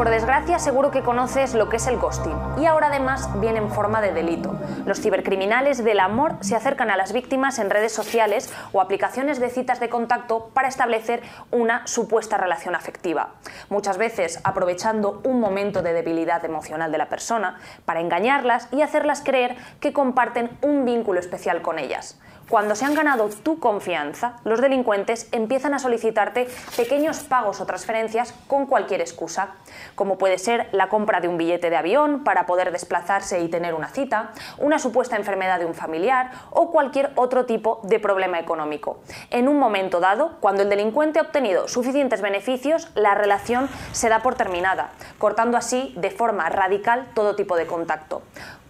Por desgracia, seguro que conoces lo que es el ghosting y ahora además viene en forma de delito. Los cibercriminales del amor se acercan a las víctimas en redes sociales o aplicaciones de citas de contacto para establecer una supuesta relación afectiva. Muchas veces aprovechando un momento de debilidad emocional de la persona para engañarlas y hacerlas creer que comparten un vínculo especial con ellas. Cuando se han ganado tu confianza, los delincuentes empiezan a solicitarte pequeños pagos o transferencias con cualquier excusa, como puede ser la compra de un billete de avión para poder desplazarse y tener una cita, una supuesta enfermedad de un familiar o cualquier otro tipo de problema económico. En un momento dado, cuando el delincuente ha obtenido suficientes beneficios, la relación se da por terminada, cortando así de forma radical todo tipo de contacto.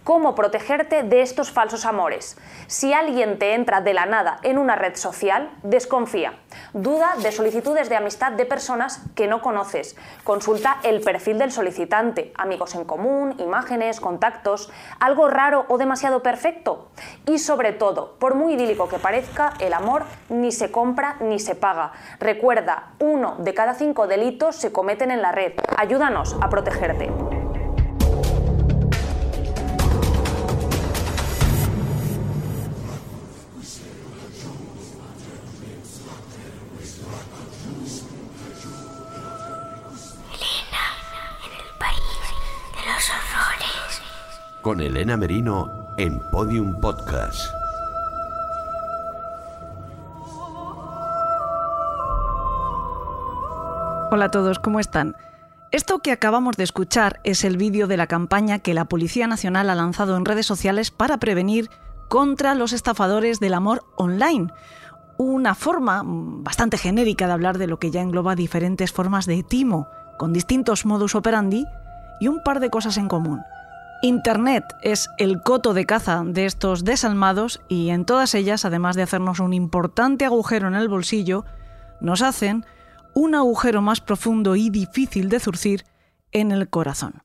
¿Cómo protegerte de estos falsos amores? Si alguien te entra de la nada en una red social, desconfía. Duda de solicitudes de amistad de personas que no conoces. Consulta el perfil del solicitante, amigos en común, imágenes, contactos, algo raro o demasiado perfecto. Y sobre todo, por muy idílico que parezca, el amor ni se compra ni se paga. Recuerda, uno de cada cinco delitos se cometen en la red. Ayúdanos a protegerte. Con Elena Merino en Podium Podcast. Hola a todos, ¿cómo están? Esto que acabamos de escuchar es el vídeo de la campaña que la Policía Nacional ha lanzado en redes sociales para prevenir contra los estafadores del amor online. Una forma bastante genérica de hablar de lo que ya engloba diferentes formas de timo, con distintos modus operandi y un par de cosas en común. Internet es el coto de caza de estos desalmados y en todas ellas, además de hacernos un importante agujero en el bolsillo, nos hacen un agujero más profundo y difícil de zurcir en el corazón.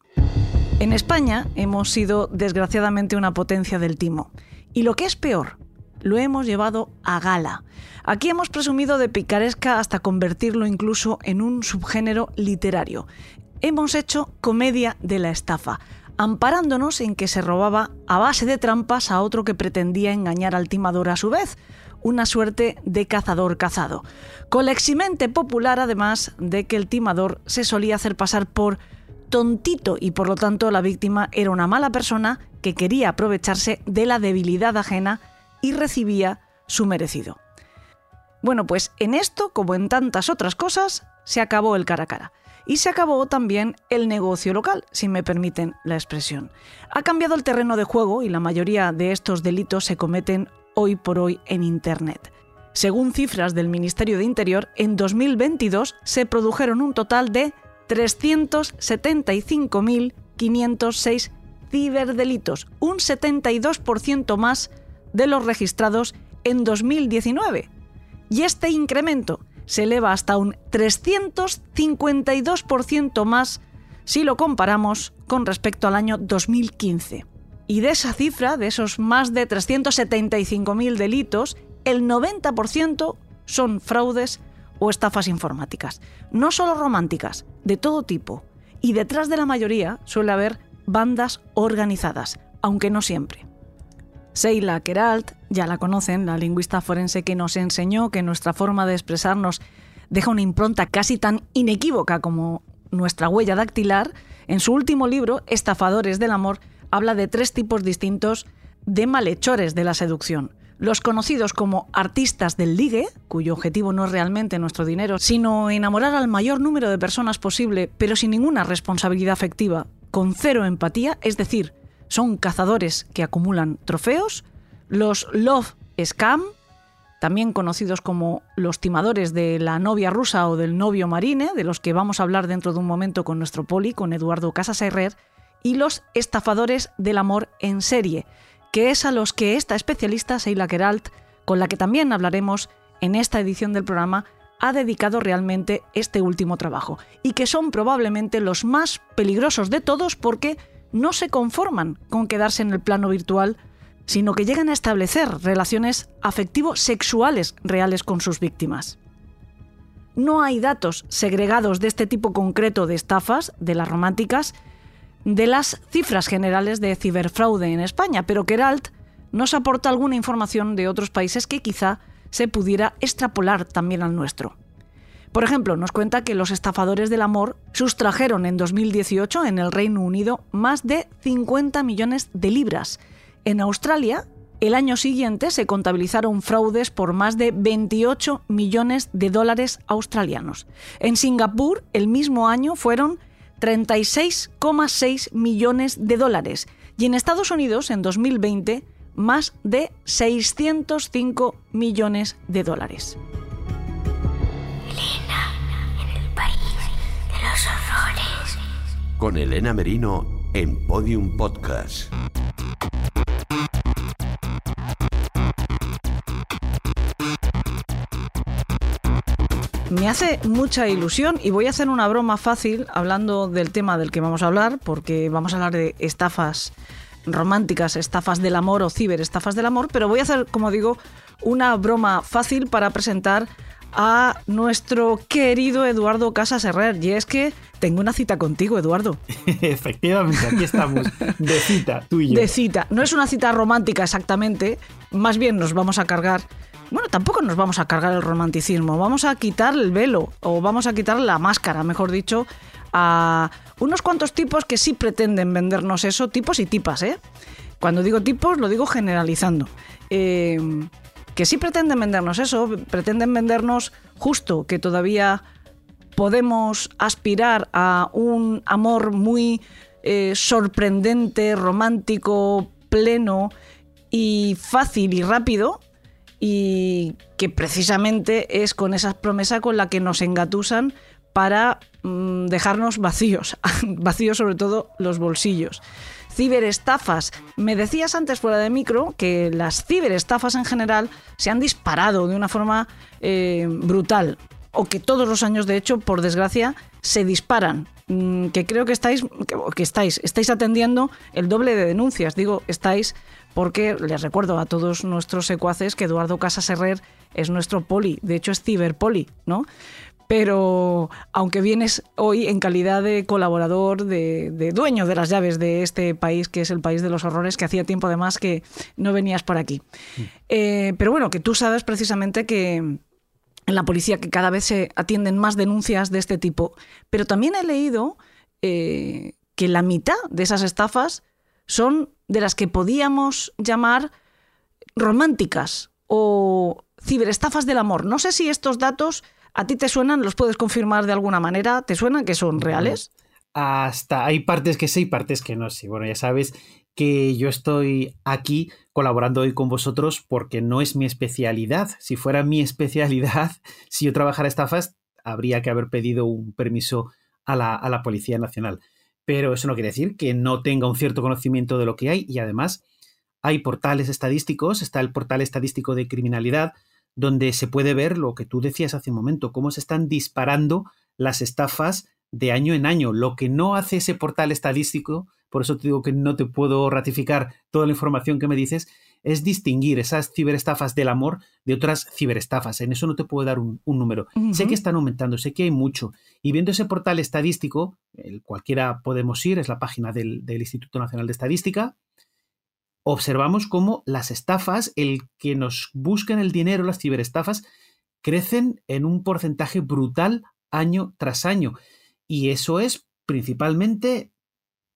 En España hemos sido desgraciadamente una potencia del timo. Y lo que es peor, lo hemos llevado a gala. Aquí hemos presumido de picaresca hasta convertirlo incluso en un subgénero literario. Hemos hecho comedia de la estafa, amparándonos en que se robaba a base de trampas a otro que pretendía engañar al timador a su vez, una suerte de cazador cazado. Coleximente popular además de que el timador se solía hacer pasar por tontito y por lo tanto la víctima era una mala persona que quería aprovecharse de la debilidad ajena y recibía su merecido. Bueno, pues en esto, como en tantas otras cosas, se acabó el cara a cara. Y se acabó también el negocio local, si me permiten la expresión. Ha cambiado el terreno de juego y la mayoría de estos delitos se cometen hoy por hoy en Internet. Según cifras del Ministerio de Interior, en 2022 se produjeron un total de 375.506 ciberdelitos, un 72% más de los registrados en 2019. Y este incremento se eleva hasta un 352% más si lo comparamos con respecto al año 2015. Y de esa cifra, de esos más de 375.000 delitos, el 90% son fraudes o estafas informáticas. No solo románticas, de todo tipo. Y detrás de la mayoría suele haber bandas organizadas, aunque no siempre. Seila Keralt, ya la conocen, la lingüista forense que nos enseñó que nuestra forma de expresarnos deja una impronta casi tan inequívoca como nuestra huella dactilar, en su último libro, Estafadores del Amor, habla de tres tipos distintos de malhechores de la seducción. Los conocidos como artistas del ligue, cuyo objetivo no es realmente nuestro dinero, sino enamorar al mayor número de personas posible, pero sin ninguna responsabilidad afectiva, con cero empatía, es decir, son cazadores que acumulan trofeos, los Love Scam, también conocidos como los timadores de la novia rusa o del novio marine, de los que vamos a hablar dentro de un momento con nuestro poli, con Eduardo Casas Herrer, y los estafadores del amor en serie, que es a los que esta especialista, Seila Keralt, con la que también hablaremos en esta edición del programa, ha dedicado realmente este último trabajo, y que son probablemente los más peligrosos de todos porque no se conforman con quedarse en el plano virtual sino que llegan a establecer relaciones afectivo-sexuales reales con sus víctimas. No hay datos segregados de este tipo concreto de estafas, de las románticas, de las cifras generales de ciberfraude en España, pero Keralt nos aporta alguna información de otros países que quizá se pudiera extrapolar también al nuestro. Por ejemplo, nos cuenta que los estafadores del amor sustrajeron en 2018 en el Reino Unido más de 50 millones de libras. En Australia, el año siguiente se contabilizaron fraudes por más de 28 millones de dólares australianos. En Singapur, el mismo año fueron 36,6 millones de dólares. Y en Estados Unidos, en 2020, más de 605 millones de dólares. Con Elena Merino en Podium Podcast. Me hace mucha ilusión y voy a hacer una broma fácil hablando del tema del que vamos a hablar, porque vamos a hablar de estafas románticas, estafas del amor o ciberestafas del amor, pero voy a hacer, como digo, una broma fácil para presentar a nuestro querido Eduardo Casas Herrer. Y es que tengo una cita contigo, Eduardo. Efectivamente, aquí estamos, de cita, tú y yo. De cita. No es una cita romántica exactamente, más bien nos vamos a cargar. Bueno, tampoco nos vamos a cargar el romanticismo, vamos a quitar el velo, o vamos a quitar la máscara, mejor dicho, a unos cuantos tipos que sí pretenden vendernos eso, tipos y tipas, ¿eh? Cuando digo tipos, lo digo generalizando. Eh, que sí pretenden vendernos eso, pretenden vendernos justo que todavía podemos aspirar a un amor muy eh, sorprendente, romántico, pleno y fácil y rápido, y que precisamente es con esa promesa con la que nos engatusan para mm, dejarnos vacíos, vacíos sobre todo los bolsillos ciberestafas. Me decías antes fuera de micro que las ciberestafas en general se han disparado de una forma eh, brutal o que todos los años, de hecho, por desgracia, se disparan. Mm, que creo que estáis, que, estáis, estáis atendiendo el doble de denuncias. Digo, estáis porque les recuerdo a todos nuestros secuaces que Eduardo Casas Herrer es nuestro poli, de hecho es ciberpoli, ¿no? Pero aunque vienes hoy en calidad de colaborador, de, dueño de las llaves de este país, que es el país de los horrores, que hacía tiempo además que no venías por aquí. Mm. Eh, pero bueno, que tú sabes precisamente que en la policía que cada vez se atienden más denuncias de este tipo, pero también he leído eh, que la mitad de esas estafas son de las que podíamos llamar románticas o ciberestafas del amor. No sé si estos datos ¿A ti te suenan? ¿Los puedes confirmar de alguna manera? ¿Te suenan que son reales? Hasta hay partes que sí y partes que no. Sí, bueno, ya sabes que yo estoy aquí colaborando hoy con vosotros porque no es mi especialidad. Si fuera mi especialidad, si yo trabajara estafas, habría que haber pedido un permiso a la, a la Policía Nacional. Pero eso no quiere decir que no tenga un cierto conocimiento de lo que hay y además hay portales estadísticos, está el portal estadístico de criminalidad, donde se puede ver lo que tú decías hace un momento, cómo se están disparando las estafas de año en año. Lo que no hace ese portal estadístico, por eso te digo que no te puedo ratificar toda la información que me dices, es distinguir esas ciberestafas del amor de otras ciberestafas. En eso no te puedo dar un, número. Sé que están aumentando, sé que hay mucho. Y viendo ese portal estadístico, el cualquiera podemos ir, es la página del, del Instituto Nacional de Estadística, observamos cómo las estafas, el que nos buscan el dinero, las ciberestafas, crecen en un porcentaje brutal año tras año. Y eso es principalmente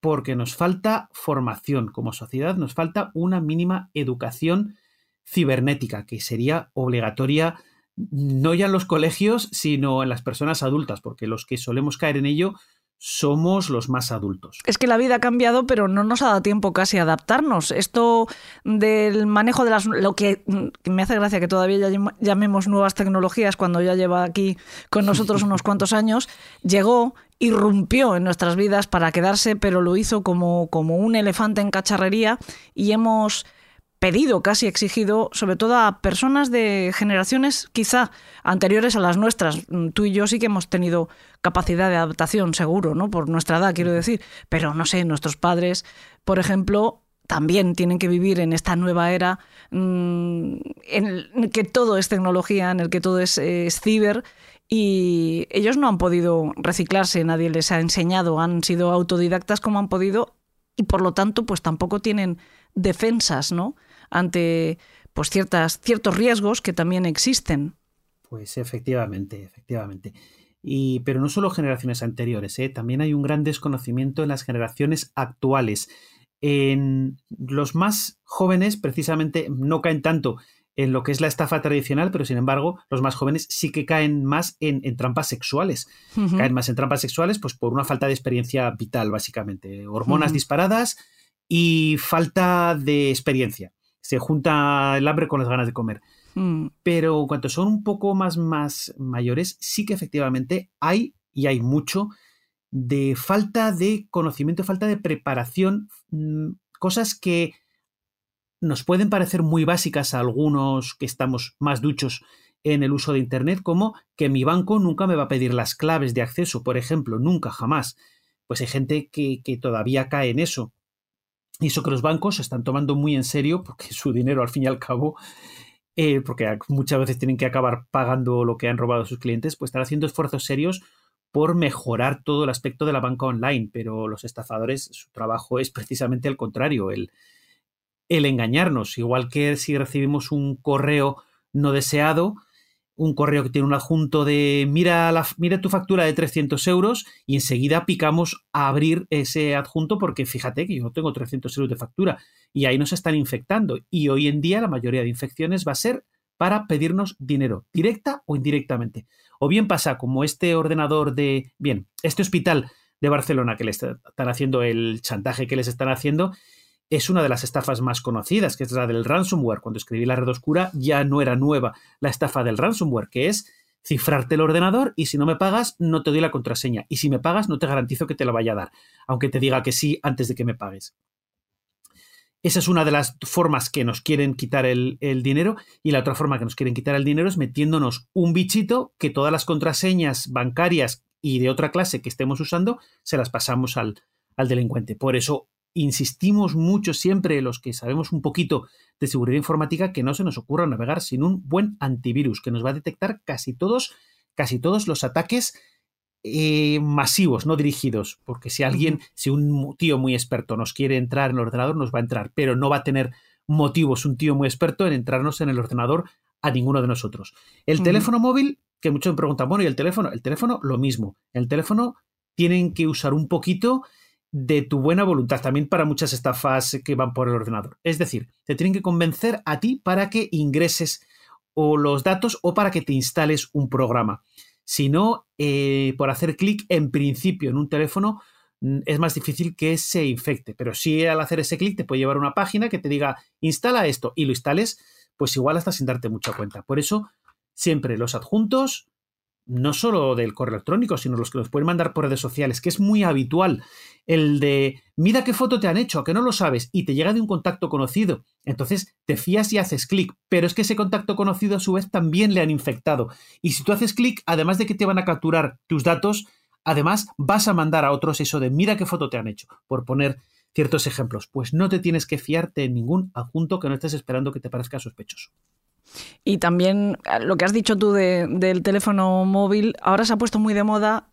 porque nos falta formación como sociedad, nos falta una mínima educación cibernética que sería obligatoria no ya en los colegios, sino en las personas adultas, porque los que solemos caer en ello somos los más adultos. Es que la vida ha cambiado, pero no nos ha dado tiempo casi a adaptarnos. Esto del manejo de las... Lo que me hace gracia que todavía llamemos nuevas tecnologías cuando ya lleva aquí con nosotros unos cuantos años, llegó, irrumpió en nuestras vidas para quedarse, pero lo hizo como, como un elefante en cacharrería y hemos pedido, casi exigido, sobre todo a personas de generaciones quizá anteriores a las nuestras. Mm, tú y yo sí que hemos tenido capacidad de adaptación, seguro, ¿no? Por nuestra edad, quiero decir. Pero no sé, nuestros padres, por ejemplo, también tienen que vivir en esta nueva era mm, en el que todo es tecnología, en el que todo es, es ciber y ellos no han podido reciclarse, nadie les ha enseñado, han sido autodidactas como han podido y por lo tanto pues tampoco tienen defensas, ¿no? Ante pues ciertas ciertos riesgos que también existen. Pues efectivamente, efectivamente. Y, pero no solo generaciones anteriores, ¿eh? también hay un gran desconocimiento en las generaciones actuales. En los más jóvenes, precisamente, no caen tanto en lo que es la estafa tradicional, pero sin embargo, los más jóvenes sí que caen más en, trampas sexuales. Caen más en trampas sexuales, pues por una falta de experiencia vital, básicamente. Hormonas disparadas y falta de experiencia. Se junta el hambre con las ganas de comer. Mm. Pero cuando son un poco más, más mayores, sí que efectivamente hay, y hay mucho, de falta de conocimiento, falta de preparación, mm, cosas que nos pueden parecer muy básicas a algunos que estamos más duchos en el uso de Internet, como que mi banco nunca me va a pedir las claves de acceso, por ejemplo, nunca, jamás. Pues hay gente que, que todavía cae en eso. Y eso que los bancos se están tomando muy en serio, porque su dinero al fin y al cabo eh, porque muchas veces tienen que acabar pagando lo que han robado sus clientes, pues están haciendo esfuerzos serios por mejorar todo el aspecto de la banca online, pero los estafadores, su trabajo es precisamente el contrario, el, el engañarnos, igual que si recibimos un correo no deseado, un correo que tiene un adjunto de mira, mira tu factura de 300 euros y enseguida picamos a abrir ese adjunto porque fíjate que yo no tengo 300 euros de factura y ahí nos están infectando. Y hoy en día la mayoría de infecciones va a ser para pedirnos dinero, directa o indirectamente. O bien pasa como este ordenador de, bien, este hospital de Barcelona que le están haciendo el chantaje que les están haciendo, es una de las estafas más conocidas, que es la del ransomware. Cuando escribí la red oscura ya no era nueva la estafa del ransomware, que es cifrarte el ordenador y si no me pagas no te doy la contraseña y si me pagas no te garantizo que te la vaya a dar, aunque te diga que sí antes de que me pagues. Esa es una de las formas que nos quieren quitar el, dinero y la otra forma que nos quieren quitar el dinero es metiéndonos un bichito que todas las contraseñas bancarias y de otra clase que estemos usando se las pasamos al delincuente. Por eso insistimos mucho siempre los que sabemos un poquito de seguridad informática que no se nos ocurra navegar sin un buen antivirus que nos va a detectar casi todos, casi todos los ataques eh, masivos, no dirigidos, porque si alguien, si un tío muy experto nos quiere entrar en el ordenador, nos va a entrar, pero no va a tener motivos un tío muy experto en entrarnos en el ordenador a ninguno de nosotros. El teléfono móvil, que muchos me preguntan, bueno, ¿y el teléfono? El teléfono, lo mismo. El teléfono tienen que usar un poquito de tu buena voluntad, también para muchas estafas que van por el ordenador. Es decir, te tienen que convencer a ti para que ingreses o los datos o para que te instales un programa. Si no, eh, por hacer clic en principio en un teléfono mm, es más difícil que se infecte. Pero si al hacer ese clic te puede llevar a una página que te diga instala esto y lo instales, pues igual hasta sin darte mucha cuenta. Por eso, siempre los adjuntos, no solo del correo electrónico, sino los que nos pueden mandar por redes sociales, que es muy habitual, el de mira qué foto te han hecho, que no lo sabes, y te llega de un contacto conocido. Entonces te fías y haces clic, pero es que ese contacto conocido a su vez también le han infectado. Y si tú haces clic, además de que te van a capturar tus datos, además vas a mandar a otros eso de mira qué foto te han hecho, por poner ciertos ejemplos. Pues no te tienes que fiarte en ningún adjunto que no estés esperando que te parezca sospechoso. Y también eh, lo que has dicho tú del teléfono móvil, ahora se ha puesto muy de moda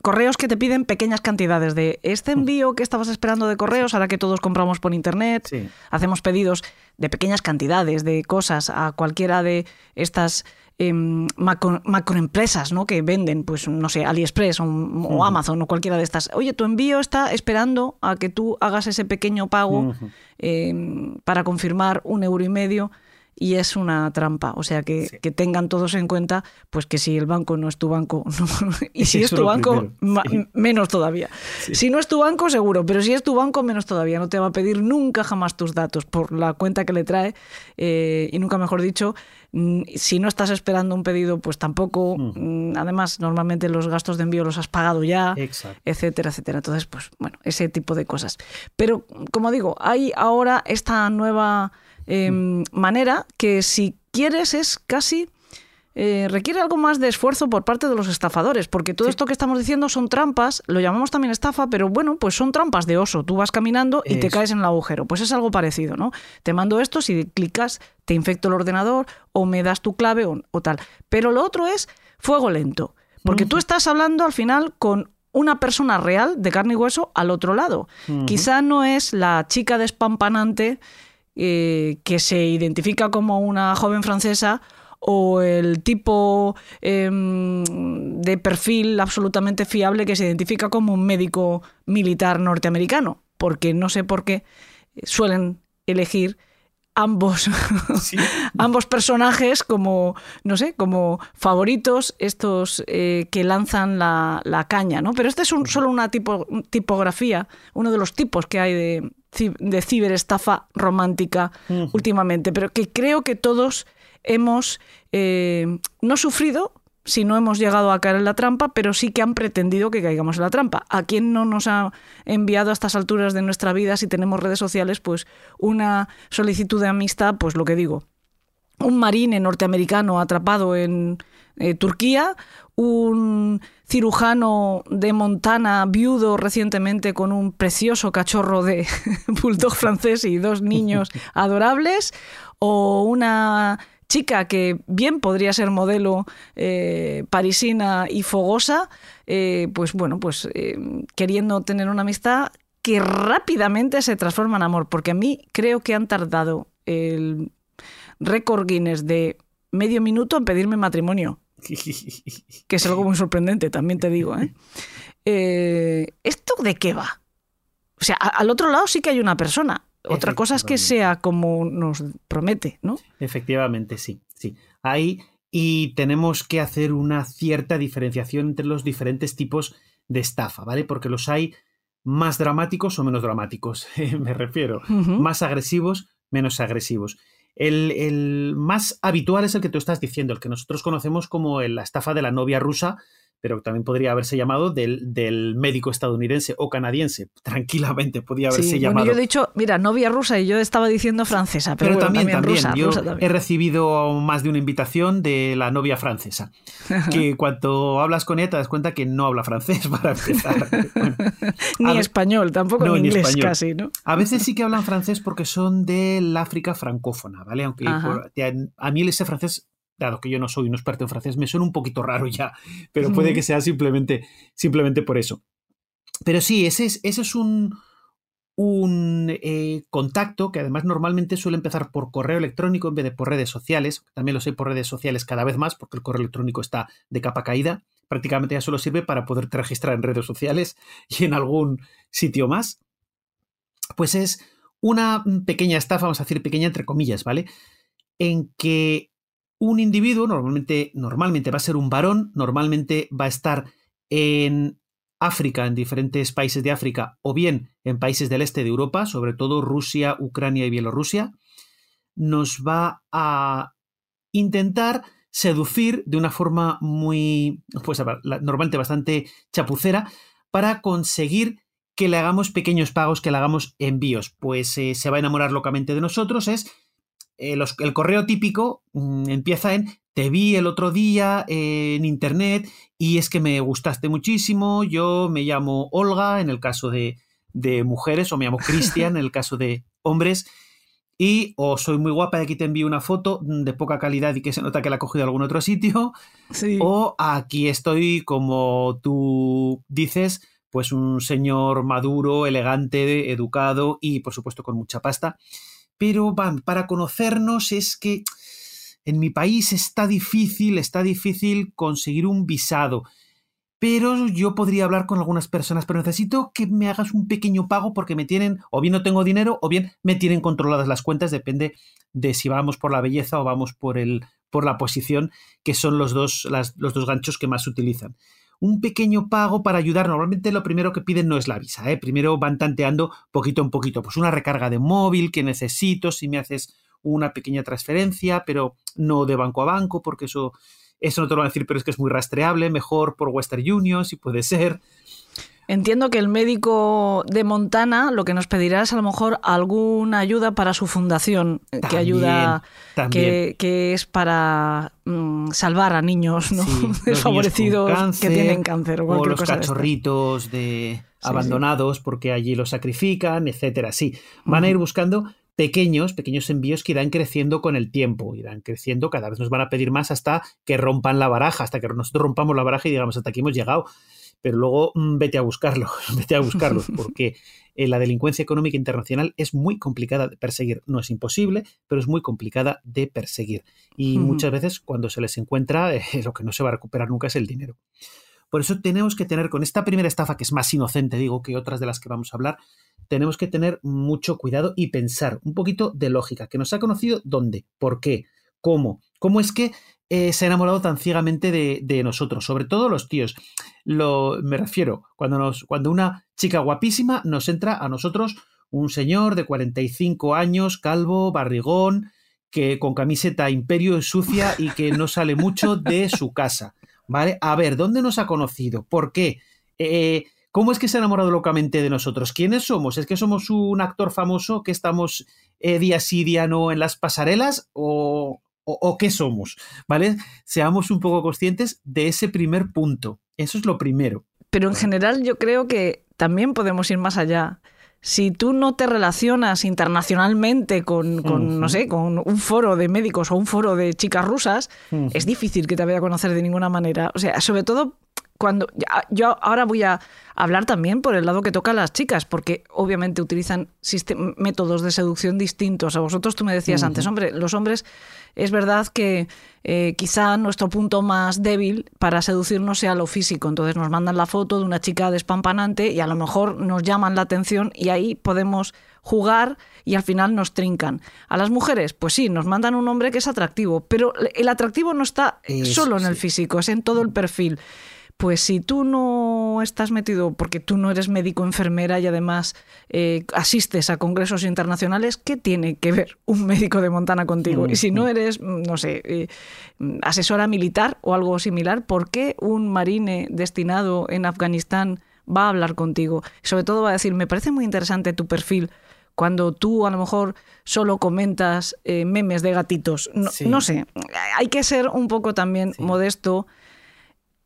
correos que te piden pequeñas cantidades de este envío que estabas esperando de correos, ahora que todos compramos por internet, hacemos pedidos de pequeñas cantidades de cosas a cualquiera de estas em, macroempresas ¿no? que venden, pues no sé, AliExpress o, Amazon o cualquiera de estas. Oye, tu envío está esperando a que tú hagas ese pequeño pago em, para confirmar un euro y medio y es una trampa. O sea, que, tengan todos en cuenta pues que si el banco no es tu banco, y si es tu banco, menos todavía. Si no es tu banco, seguro, pero si es tu banco, menos todavía. No te va a pedir nunca jamás tus datos por la cuenta que le trae eh, y nunca mejor dicho, mm, si no estás esperando un pedido, pues tampoco. Mm, además, normalmente los gastos de envío los has pagado ya, etcétera, etcétera. Entonces, pues bueno, ese tipo de cosas. Pero, como digo, hay ahora esta nueva Em, manera que si quieres es casi eh, requiere algo más de esfuerzo por parte de los estafadores, porque todo esto que estamos diciendo son trampas, lo llamamos también estafa, pero bueno, pues son trampas de oso. Tú vas caminando y te caes en el agujero. Pues es algo parecido, ¿no? Te mando esto, si clicas, te infecto el ordenador o me das tu clave o, tal. Pero lo otro es fuego lento, porque tú estás hablando al final con una persona real de carne y hueso al otro lado. Quizá no es la chica despampanante eh, que se identifica como una joven francesa o el tipo em, de perfil absolutamente fiable que se identifica como un médico militar norteamericano, porque no sé por qué suelen elegir ambos, ambos personajes como, no sé, como favoritos, estos eh, que lanzan la, caña, ¿no? Pero este es solo una tipo, tipografía, uno de los tipos que hay de, de ciberestafa romántica últimamente, pero que creo que todos hemos eh, no sufrido si no hemos llegado a caer en la trampa, pero sí que han pretendido que caigamos en la trampa. ¿A quién no nos ha enviado a estas alturas de nuestra vida, si tenemos redes sociales, pues una solicitud de amistad, pues lo que digo, un marine norteamericano atrapado en eh, Turquía, un cirujano de Montana viudo recientemente con un precioso cachorro de bulldog francés y dos niños adorables, o una chica que bien podría ser modelo eh, parisina y fogosa, eh, pues bueno, pues eh, queriendo tener una amistad que rápidamente se transforma en amor, porque a mí creo que han tardado el récord Guinness de medio minuto en pedirme matrimonio. que es algo muy sorprendente, también te digo. ¿Esto de qué va? O sea, al otro lado sí que hay una persona. Otra cosa es que sea como nos promete, ¿no? Efectivamente, sí, sí. Ahí y tenemos que hacer una cierta diferenciación entre los diferentes tipos de estafa, ¿vale? Porque los hay más dramáticos o menos dramáticos, me refiero. Más agresivos, menos agresivos. El, el, más habitual es el que tú estás diciendo, el que nosotros conocemos como la estafa de la novia rusa, pero también podría haberse llamado del, del, médico estadounidense o canadiense. Tranquilamente podría haberse llamado. Bueno, yo he dicho, mira, novia rusa y yo estaba diciendo francesa, pero, también, también, rusa, yo he recibido más de una invitación de la novia francesa, que cuando hablas con ella te das cuenta que no habla francés para empezar. ni español, tampoco ni inglés casi, ¿no? A veces sí que hablan francés porque son del África francófona, ¿vale? Aunque a mí ese francés dado que yo no soy un experto en francés, me suena un poquito raro ya, pero puede que sea simplemente, simplemente por eso. Pero sí, ese es, ese es un, un eh, contacto que además normalmente suele empezar por correo electrónico en vez de por redes sociales. También lo sé por redes sociales cada vez más, porque el correo electrónico está de capa caída. Prácticamente ya solo sirve para poderte registrar en redes sociales y en algún sitio más. Pues es una pequeña estafa, vamos a decir pequeña entre comillas, ¿vale? En que un individuo, normalmente, normalmente va a ser un varón, normalmente va a estar en África, en diferentes países de África, o bien en países del este de Europa, sobre todo Rusia, Ucrania y Bielorrusia, nos va a intentar seducir de una forma muy, pues normalmente bastante chapucera, para conseguir que le hagamos pequeños pagos, que le hagamos envíos. Pues eh, se va a enamorar locamente de nosotros, es eh, el correo típico mm, empieza en te vi el otro día en internet y es que me gustaste muchísimo, yo me llamo Olga en el caso de, mujeres o me llamo Cristian en el caso de hombres y o soy muy guapa y aquí te envío una foto mm, de poca calidad y que se nota que la he cogido de algún otro sitio o aquí estoy como tú dices pues un señor maduro, elegante, educado y por supuesto con mucha pasta pero van, para conocernos es que en mi país está difícil, está difícil conseguir un visado. Pero yo podría hablar con algunas personas, pero necesito que me hagas un pequeño pago porque me tienen, o bien no tengo dinero, o bien me tienen controladas las cuentas, depende de si vamos por la belleza o vamos por, el, por la posición, que son los dos, los dos ganchos que más utilizan un pequeño pago para ayudar. Normalmente lo primero que piden no es la visa, ¿eh? primero van tanteando poquito en poquito, pues una recarga de móvil que necesito, si me haces una pequeña transferencia, pero no de banco a banco, porque eso, eso no te lo van a decir, pero es que es muy rastreable, mejor por Western Union, si puede ser. Entiendo que el médico de Montana lo que nos pedirá es a lo mejor alguna ayuda para su fundación, eh, que ayuda, que, que, es para mm, salvar a niños ¿no? desfavorecidos que tienen cáncer o, los cachorritos de, abandonados porque allí los sacrifican, etcétera. Sí, van a ir buscando pequeños, pequeños envíos que irán creciendo con el tiempo, irán creciendo, cada vez nos van a pedir más hasta que rompan la baraja, hasta que nosotros rompamos la baraja y digamos, hasta aquí hemos llegado pero luego mm, vete a buscarlo, vete a buscarlo, porque eh, la delincuencia económica internacional es muy complicada de perseguir. No es imposible, pero es muy complicada de perseguir. Y muchas veces cuando se les encuentra, eh, lo que no se va a recuperar nunca es el dinero. Por eso tenemos que tener con esta primera estafa, que es más inocente, digo, que otras de las que vamos a hablar, tenemos que tener mucho cuidado y pensar un poquito de lógica, que nos ha conocido dónde, por qué, cómo, cómo es que eh, se ha enamorado tan ciegamente de, nosotros, sobre todo los tíos. Lo, me refiero, cuando, nos, cuando una chica guapísima nos entra a nosotros un señor de 45 años, calvo, barrigón, que con camiseta imperio sucia y que no sale mucho de su casa. ¿Vale? A ver, ¿dónde nos ha conocido? ¿Por qué? Eh, ¿Cómo es que se ha enamorado locamente de nosotros? ¿Quiénes somos? ¿Es que somos un actor famoso que estamos eh, día sí, día no en las pasarelas? ¿O, o, qué somos, ¿vale? Seamos un poco conscientes de ese primer punto. Eso es lo primero. Pero en general yo creo que también podemos ir más allá. Si tú no te relacionas internacionalmente con, no sé, con un foro de médicos o un foro de chicas rusas, es difícil que te vaya a conocer de ninguna manera. O sea, sobre todo cuando yo ahora voy a hablar también por el lado que toca a las chicas, porque obviamente utilizan métodos de seducción distintos. A vosotros tú me decías antes, hombre, los hombres es verdad que eh, quizá nuestro punto más débil para seducirnos sea lo físico. Entonces nos mandan la foto de una chica despampanante y a lo mejor nos llaman la atención y ahí podemos jugar y al final nos trincan. A las mujeres, pues sí, nos mandan un hombre que es atractivo, pero el atractivo no está solo en el físico, es en todo el perfil pues si tú no estás metido, porque tú no eres médico, enfermera y además eh, asistes a congresos internacionales, ¿qué tiene que ver un médico de Montana contigo? Y si no eres, mm, no sé, eh, asesora militar o algo similar, ¿por qué un marine destinado en Afganistán va a hablar contigo? sobre todo va a decir, me parece muy interesante tu perfil cuando tú a lo mejor solo comentas eh, memes de gatitos. No, sé, hay que ser un poco también modesto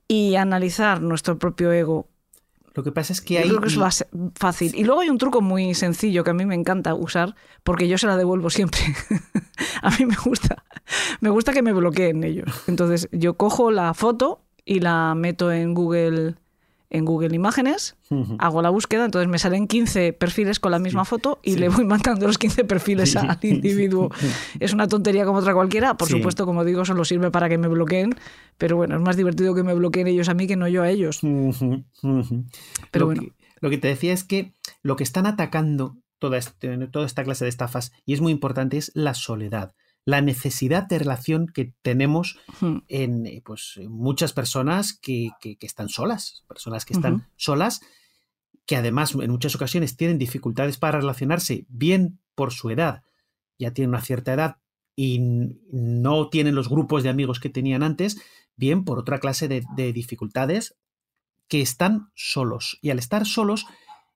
y analizar nuestro propio ego. Lo que pasa es que hay... creo que es fácil. Y luego hay un truco muy sencillo que a mí me encanta usar, porque yo se la devuelvo siempre. a mí me gusta, me gusta que me bloqueen ellos. Entonces yo cojo la foto y la meto en Google en Google Imágenes, hago la búsqueda, entonces me salen 15 perfiles con la misma foto y le voy mandando los 15 perfiles al individuo. es una tontería como otra cualquiera, por supuesto, como digo, solo sirve para que me bloqueen, pero bueno, es más divertido que me bloqueen ellos a mí que no yo a ellos. Pero lo bueno. Que, lo que te decía es que lo que están atacando toda, este, toda esta clase de estafas, y es muy importante, es la soledad la necesidad de relación que tenemos en eh, pues, muchas personas que, están solas, personas que están solas, que además en muchas ocasiones tienen dificultades para relacionarse, bien por su edad, ya tienen una cierta edad y no tienen los grupos de amigos que tenían antes, bien por otra clase de, de dificultades que están solos. Y al estar solos,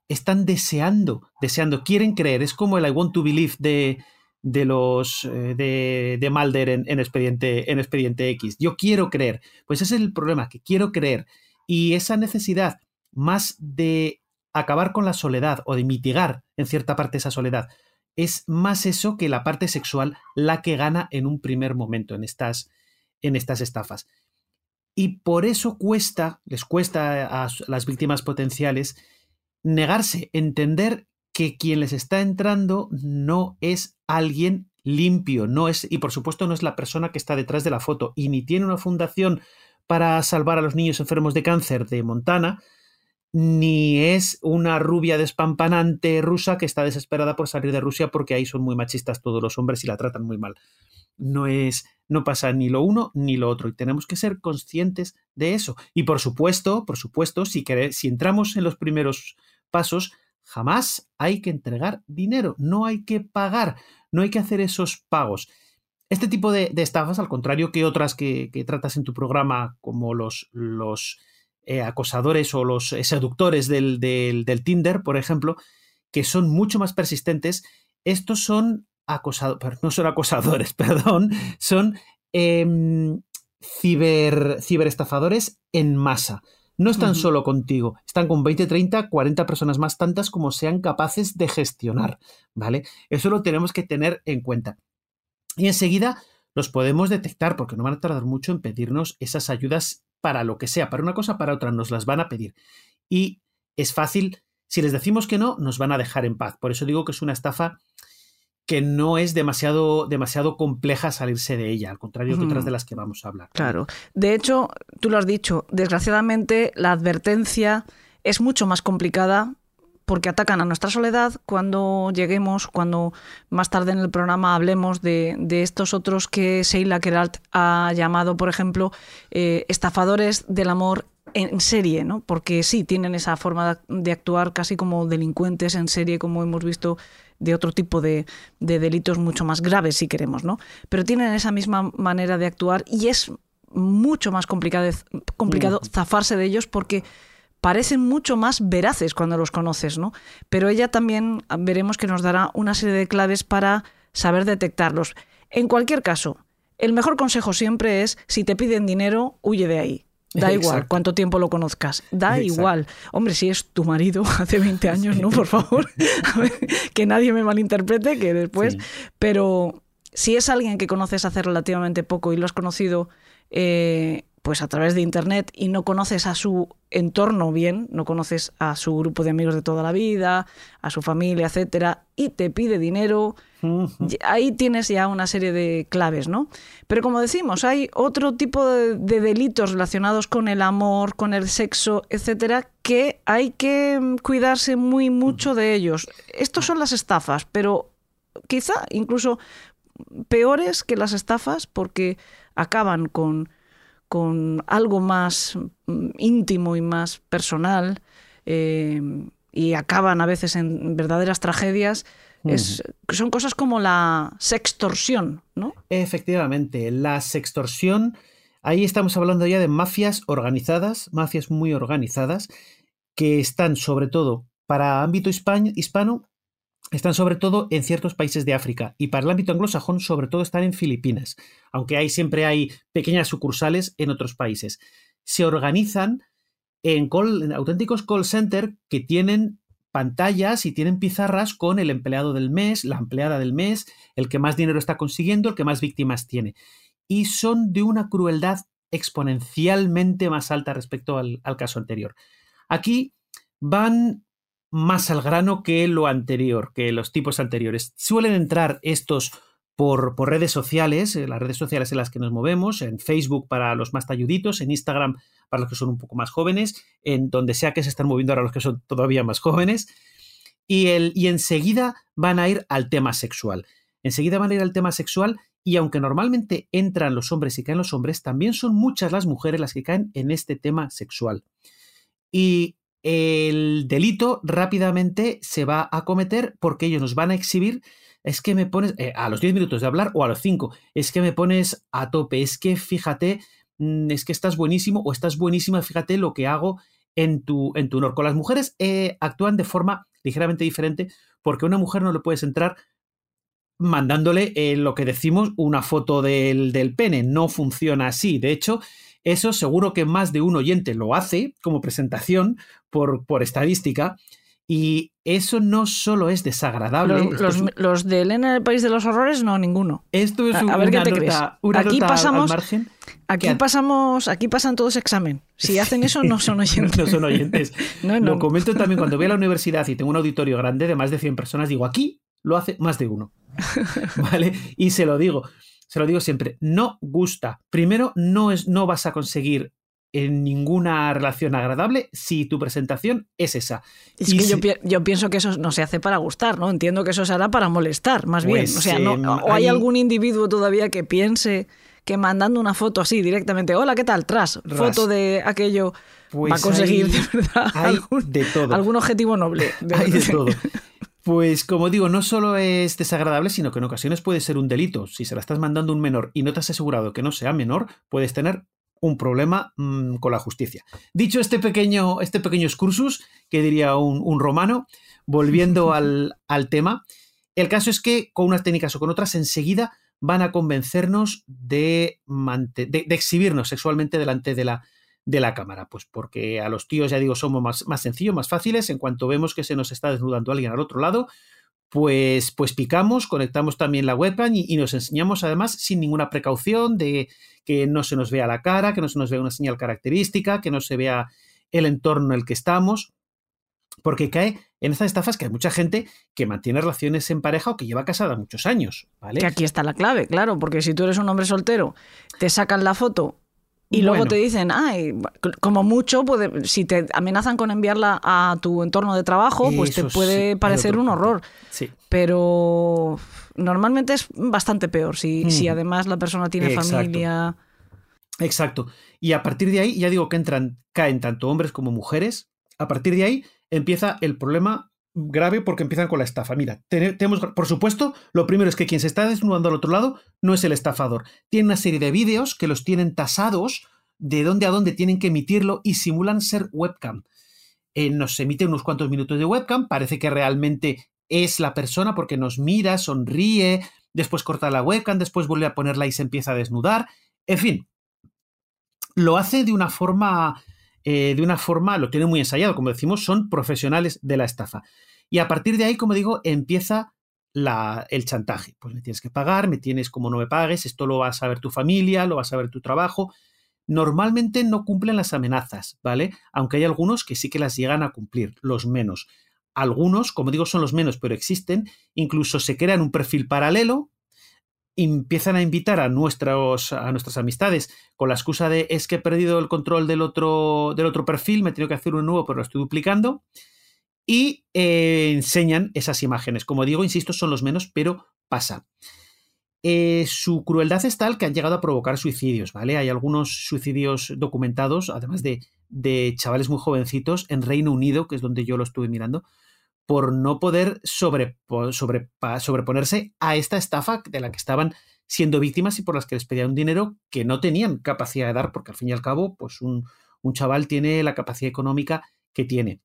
están deseando, deseando, quieren creer. Es como el I want to believe de, de los eh, de, de, Mulder en, expediente, en expediente X. Yo quiero creer. Pues ese es el problema, que quiero creer. Y esa necesidad más de acabar con la soledad o de mitigar en cierta parte esa soledad, es más eso que la parte sexual la que gana en un primer momento en estas, en estas estafas. Y por eso cuesta, les cuesta a las víctimas potenciales negarse, entender que quien les está entrando no es alguien limpio, no es, y por supuesto no es la persona que está detrás de la foto, y ni tiene una fundación para salvar a los niños enfermos de cáncer de Montana, ni es una rubia despampanante rusa que está desesperada por salir de Rusia porque ahí son muy machistas todos los hombres y la tratan muy mal. No es, no pasa ni lo uno ni lo otro y tenemos que ser conscientes de eso. Y por supuesto, por supuesto, si, si entramos en los primeros pasos, Jamás hay que entregar dinero, no hay que pagar, no hay que hacer esos pagos. Este tipo de, estafas, al contrario que otras que, tratas en tu programa, como los, eh, acosadores o los seductores del, Tinder, por ejemplo, que son mucho más persistentes. Estos son acosadores, no son acosadores, perdón, son eh, ciber, ciberestafadores en masa. No están uh -huh. solo contigo, están con 20, 30, 40 personas más tantas como sean capaces de gestionar, ¿vale? Eso lo tenemos que tener en cuenta. Y enseguida los podemos detectar porque no van a tardar mucho en pedirnos esas ayudas para lo que sea, para una cosa, para otra, nos las van a pedir. Y es fácil, si les decimos que no, nos van a dejar en paz. Por eso digo que es una estafa que no es demasiado, demasiado compleja salirse de ella, al contrario que otras de las que vamos a hablar. Claro. De hecho, tú lo has dicho, desgraciadamente la advertencia es mucho más complicada porque atacan a nuestra soledad cuando lleguemos, cuando más tarde en el programa hablemos de, de estos otros que Sheila Keralt ha llamado, por ejemplo, eh, estafadores del amor en serie, ¿no? Porque sí, tienen esa forma de actuar casi como delincuentes en serie, como hemos visto de otro tipo de, de, delitos mucho más graves, si queremos, ¿no? Pero tienen esa misma manera de actuar y es mucho más complicado, complicado zafarse de ellos porque parecen mucho más veraces cuando los conoces, ¿no? Pero ella también veremos que nos dará una serie de claves para saber detectarlos. En cualquier caso, el mejor consejo siempre es, si te piden dinero, huye de ahí. Da Exacto. igual cuánto tiempo lo conozcas. Da Exacto. igual. Hombre, si es tu marido hace 20 años, no, por favor. que nadie me malinterprete, que después. Sí. Pero si es alguien que conoces hace relativamente poco y lo has conocido eh, pues a través de internet y no conoces a su entorno bien, no conoces a su grupo de amigos de toda la vida, a su familia, etcétera, y te pide dinero, uh -huh. ahí tienes ya una serie de claves, ¿no? Pero como decimos, hay otro tipo de, de delitos relacionados con el amor, con el sexo, etcétera, que hay que cuidarse muy mucho de ellos. Estos son las estafas, pero quizá incluso peores que las estafas porque acaban con con algo más mm, íntimo y más personal eh, y acaban a veces en verdaderas tragedias, uh -huh. es, son cosas como la sextorsión, ¿no? Efectivamente, la sextorsión, ahí estamos hablando ya de mafias organizadas, mafias muy organizadas, que están sobre todo para ámbito hispano están sobre todo en ciertos países de África y para el ámbito anglosajón sobre todo están en Filipinas, aunque siempre hay pequeñas sucursales en otros países. Se organizan en, auténticos call center que tienen pantallas y tienen pizarras con el empleado del mes, la empleada del mes, el que más dinero está consiguiendo, el que más víctimas tiene. Y son de una crueldad exponencialmente más alta respecto al caso anterior. Aquí van más al grano que lo anterior, que los tipos anteriores. Suelen entrar estos por, por, redes sociales, eh, las redes sociales en las que nos movemos, en Facebook para los más talluditos, en Instagram para los que son un poco más jóvenes, en donde sea que se están moviendo ahora los que son todavía más jóvenes, y, el, y enseguida van a ir al tema sexual. Enseguida van a ir al tema sexual y aunque normalmente entran los hombres y caen los hombres, también son muchas las mujeres las que caen en este tema sexual. Y el delito rápidamente se va a cometer porque ellos nos van a exhibir, es que me pones eh, a los 10 minutos de hablar o a los 5, es que me pones a tope, es que fíjate, mm, es que estás buenísimo o estás buenísima, fíjate lo que hago en tu, en tu honor. Con las mujeres eh, actúan de forma ligeramente diferente porque a una mujer no le puedes entrar mandándole eh, lo que decimos una foto del, del pene, no funciona así, de hecho eso seguro que más de un oyente lo hace como presentación por, por estadística. Y eso no solo es desagradable. Los, los, es... los, de Elena el País de los Horrores, no, ninguno. Esto es un, a, ver una, qué te nota, crees. aquí pasamos, al margen. Aquí pasamos, aquí pasan todos examen. Si hacen eso, no son oyentes. no son oyentes. no, no. Lo comento también cuando voy a la universidad y tengo un auditorio grande de más de 100 personas, digo, aquí lo hace más de uno. ¿Vale? Y se lo digo se lo digo siempre, no gusta. Primero, no, es, no vas a conseguir en ninguna relación agradable si tu presentación es esa. Es y que si... yo, pi yo, pienso que eso no se hace para gustar, ¿no? Entiendo que eso se hará para molestar, más pues, bien. O sea, no, eh, o hay, hay algún individuo todavía que piense que mandando una foto así directamente, hola, ¿qué tal? Tras, Ras. foto de aquello, pues va a conseguir hay, de verdad algún, de todo. algún objetivo noble. De hay de todo. Pues como digo, no solo es desagradable, sino que en ocasiones puede ser un delito. Si se la estás mandando a un menor y no te has asegurado que no sea menor, puedes tener un problema mm, con la justicia. Dicho este pequeño, este pequeño excursus, que diría un, romano, volviendo al, tema, el caso es que con unas técnicas o con otras enseguida van a convencernos de, de, exhibirnos sexualmente delante de la, de la cámara. Pues porque a los tíos, ya digo, somos más, más sencillos, más fáciles. En cuanto vemos que se nos está desnudando alguien al otro lado, pues, pues picamos, conectamos también la webcam y, nos enseñamos además sin ninguna precaución de que no se nos vea la cara, que no se nos vea una señal característica, que no se vea el entorno en el que estamos, porque cae en estas estafas que hay mucha gente que mantiene relaciones en pareja o que lleva casada muchos años. Que aquí está la clave, claro, porque si tú eres un hombre soltero, te sacan la foto y luego te dicen, ay, como mucho, puede, si te amenazan con enviarla a tu entorno de trabajo, pues te puede parecer un horror. Sí. Pero normalmente es bastante peor si, mm. si además la persona tiene familia. Exacto. Y a partir de ahí, ya digo que entran, caen tanto hombres como mujeres. A partir de ahí empieza el problema grave porque empiezan con la estafa. Mira, tenemos, por supuesto, lo primero es que quien se está desnudando al otro lado no es el estafador. Tiene una serie de vídeos que los tienen tasados de dónde a dónde tienen que emitirlo y simulan ser webcam. Eh, nos emite unos cuantos minutos de webcam, parece que realmente es la persona porque nos mira, sonríe, después corta la webcam, después vuelve a ponerla y se empieza a desnudar. En fin, lo hace de una forma, eh, de una forma, lo tiene muy ensayado, como decimos, son profesionales de la estafa. Y a partir de ahí, como digo, empieza el chantaje. Pues me tienes que pagar, me tienes como no me pagues, esto lo vas a ver tu familia, lo vas a ver tu trabajo. Normalmente no cumplen las amenazas, ¿vale? Aunque hay algunos que sí que las llegan a cumplir, los menos. Algunos, como digo, son los menos, pero existen, incluso se crean un perfil paralelo, empiezan a invitar a, nuestros, a nuestras amistades con la excusa de es que he perdido el control del otro, del otro perfil, me tengo que hacer un nuevo, pero lo estoy duplicando y eh, enseñan esas imágenes. Como digo, insisto, son los menos, pero pasa. Eh, su crueldad es tal que han llegado a provocar suicidios, ¿vale? Hay algunos suicidios documentados, además de, de chavales muy jovencitos en Reino Unido, que es donde yo lo estuve mirando, por no poder sobre, sobre, sobreponerse a esta estafa de la que estaban siendo víctimas y por las que les pedían un dinero que no tenían capacidad de dar, porque al fin y al cabo, pues un, un chaval tiene la capacidad económica que tiene.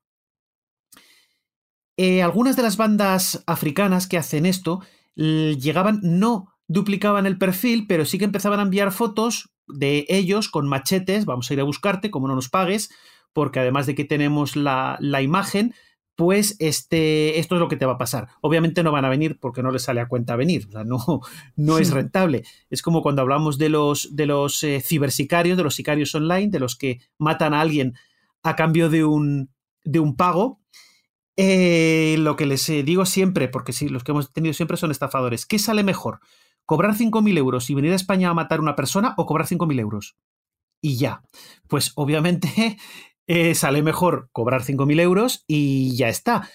Eh, algunas de las bandas africanas que hacen esto llegaban, no duplicaban el perfil, pero sí que empezaban a enviar fotos de ellos con machetes, vamos a ir a buscarte, como no nos pagues, porque además de que tenemos la, imagen, pues este, esto es lo que te va a pasar. Obviamente no van a venir porque no les sale a cuenta venir, o sea, no, no es rentable. Es como cuando hablamos de los, de los eh, cibersicarios, de los sicarios online, de los que matan a alguien a cambio de un, de un pago, eh, lo que les eh, digo siempre, porque sí, los que hemos tenido siempre son estafadores, ¿qué sale mejor? ¿Cobrar 5.000 euros y venir a España a matar a una persona o cobrar 5.000 euros? Y ya. Pues obviamente eh, sale mejor cobrar 5.000 euros y ya está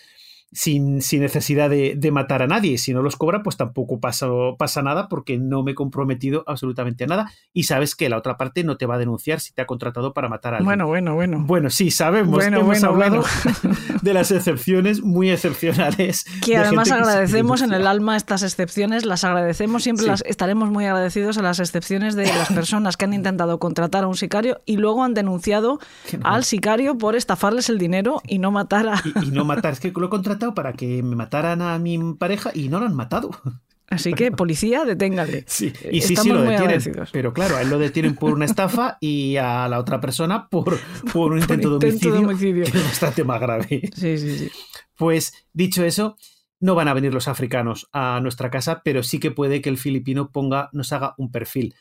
sin, sin necesidad de, de, matar a nadie. Si no los cobra, pues tampoco pasa, pasa nada porque no me he comprometido absolutamente a nada. Y sabes que la otra parte no te va a denunciar si te ha contratado para matar a alguien. Bueno, bueno, bueno. Bueno, sí, sabemos. Bueno, hemos bueno, hablado de las excepciones muy excepcionales. Que además agradecemos en el alma estas excepciones, las agradecemos, siempre las estaremos muy agradecidos a las excepciones de las personas que han intentado contratar a un sicario y luego han denunciado al sicario por estafarles el dinero y no matar a... Y, y no matar, es que lo he contratado para que me mataran a mi pareja y no lo han matado. Así que, policía, deténgale. Sí, y sí, sí lo detienen. Pero claro, a él lo detienen por una estafa y a la otra persona por, por un intento, de, homicidio, que es bastante más grave. Sí, sí, sí. Pues dicho eso, no van a venir los africanos a nuestra casa, pero sí que puede que el filipino ponga, nos haga un perfil.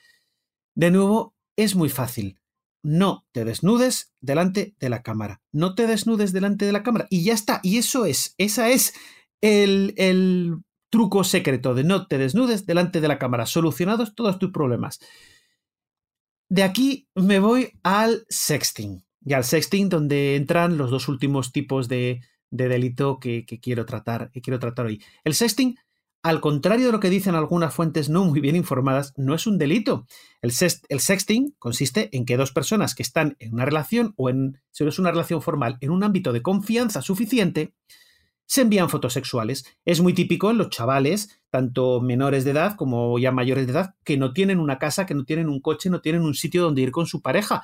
De nuevo, es muy fácil no te desnudes delante de la cámara. No te desnudes delante de la cámara. Y ya está. Y eso es, esa es el, el truco secreto de no te desnudes delante de la cámara. Solucionados todos tus problemas. De aquí me voy al sexting. Y al sexting donde entran los dos últimos tipos de, de delito que, que, quiero tratar, que quiero tratar hoy. El sexting al contrario de lo que dicen algunas fuentes no muy bien informadas, no es un delito. El, sexting consiste en que dos personas que están en una relación o en, si no es una relación formal, en un ámbito de confianza suficiente, se envían fotos sexuales. Es muy típico en los chavales, tanto menores de edad como ya mayores de edad, que no tienen una casa, que no tienen un coche, no tienen un sitio donde ir con su pareja.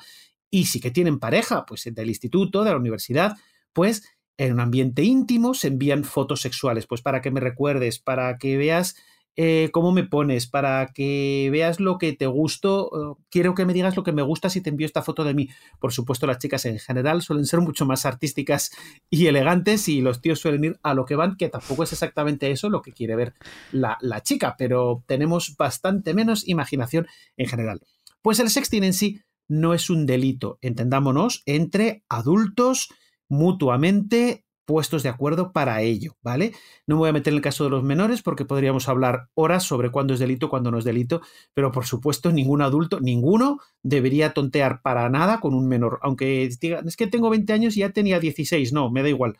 Y sí que tienen pareja, pues del instituto, de la universidad, pues en un ambiente íntimo se envían fotos sexuales, pues para que me recuerdes, para que veas eh, cómo me pones, para que veas lo que te gusto. quiero que me digas lo que me gusta si te envío esta foto de mí. Por supuesto, las chicas en general suelen ser mucho más artísticas y elegantes y los tíos suelen ir a lo que van, que tampoco es exactamente eso lo que quiere ver la, la chica, pero tenemos bastante menos imaginación en general. Pues el sexting en sí no es un delito, entendámonos, entre adultos mutuamente puestos de acuerdo para ello, ¿vale? No me voy a meter en el caso de los menores porque podríamos hablar horas sobre cuándo es delito, cuándo no es delito, pero por supuesto ningún adulto, ninguno debería tontear para nada con un menor, aunque digan, es que tengo 20 años y ya tenía 16, no, me da igual,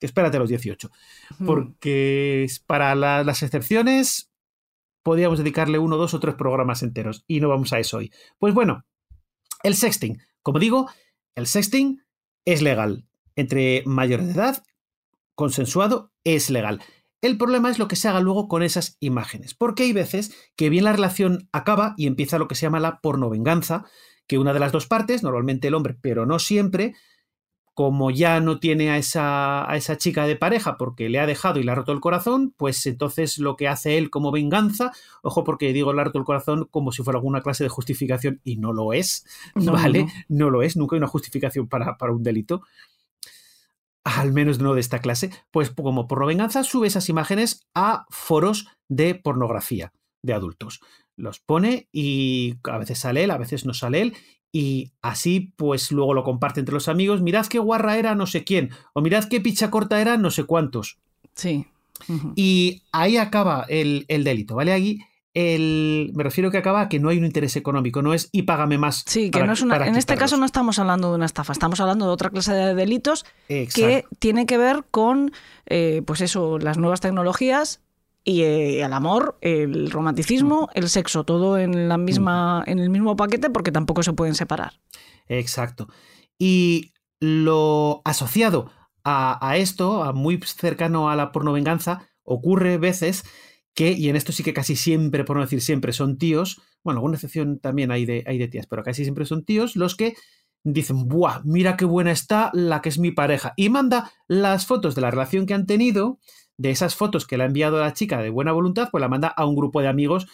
espérate a los 18, porque para las excepciones podríamos dedicarle uno, dos o tres programas enteros y no vamos a eso hoy. Pues bueno, el sexting, como digo, el sexting es legal entre mayores de edad, consensuado, es legal. El problema es lo que se haga luego con esas imágenes, porque hay veces que bien la relación acaba y empieza lo que se llama la pornovenganza, que una de las dos partes, normalmente el hombre, pero no siempre, como ya no tiene a esa, a esa chica de pareja porque le ha dejado y le ha roto el corazón, pues entonces lo que hace él como venganza, ojo porque digo le ha roto el corazón como si fuera alguna clase de justificación y no lo es, ¿vale? No. lo es, nunca hay una justificación para, para un delito al menos no de esta clase, pues como por venganza sube esas imágenes a foros de pornografía de adultos. Los pone y a veces sale él, a veces no sale él, y así pues luego lo comparte entre los amigos. Mirad qué guarra era no sé quién, o mirad qué picha corta era no sé cuántos. Sí. Y ahí acaba el, el delito, ¿vale? Ahí el, me refiero que acaba que no hay un interés económico, no es y págame más. Sí, que no es una, en este caso no estamos hablando de una estafa, estamos hablando de otra clase de delitos que tiene que ver con, eh, pues eso, las nuevas tecnologías y eh, el amor, el romanticismo, el sexo, todo en la misma, en el mismo paquete porque tampoco se pueden separar. Exacto. Y lo asociado a, a esto, a muy cercano a la pornovenganza, ocurre veces que, y en esto sí que casi siempre, por no decir siempre, son tíos, bueno, alguna excepción también hay de, hay de tías, pero casi siempre son tíos los que dicen, ¡buah! Mira qué buena está la que es mi pareja. Y manda las fotos de la relación que han tenido, de esas fotos que le ha enviado la chica de buena voluntad, pues la manda a un grupo de amigos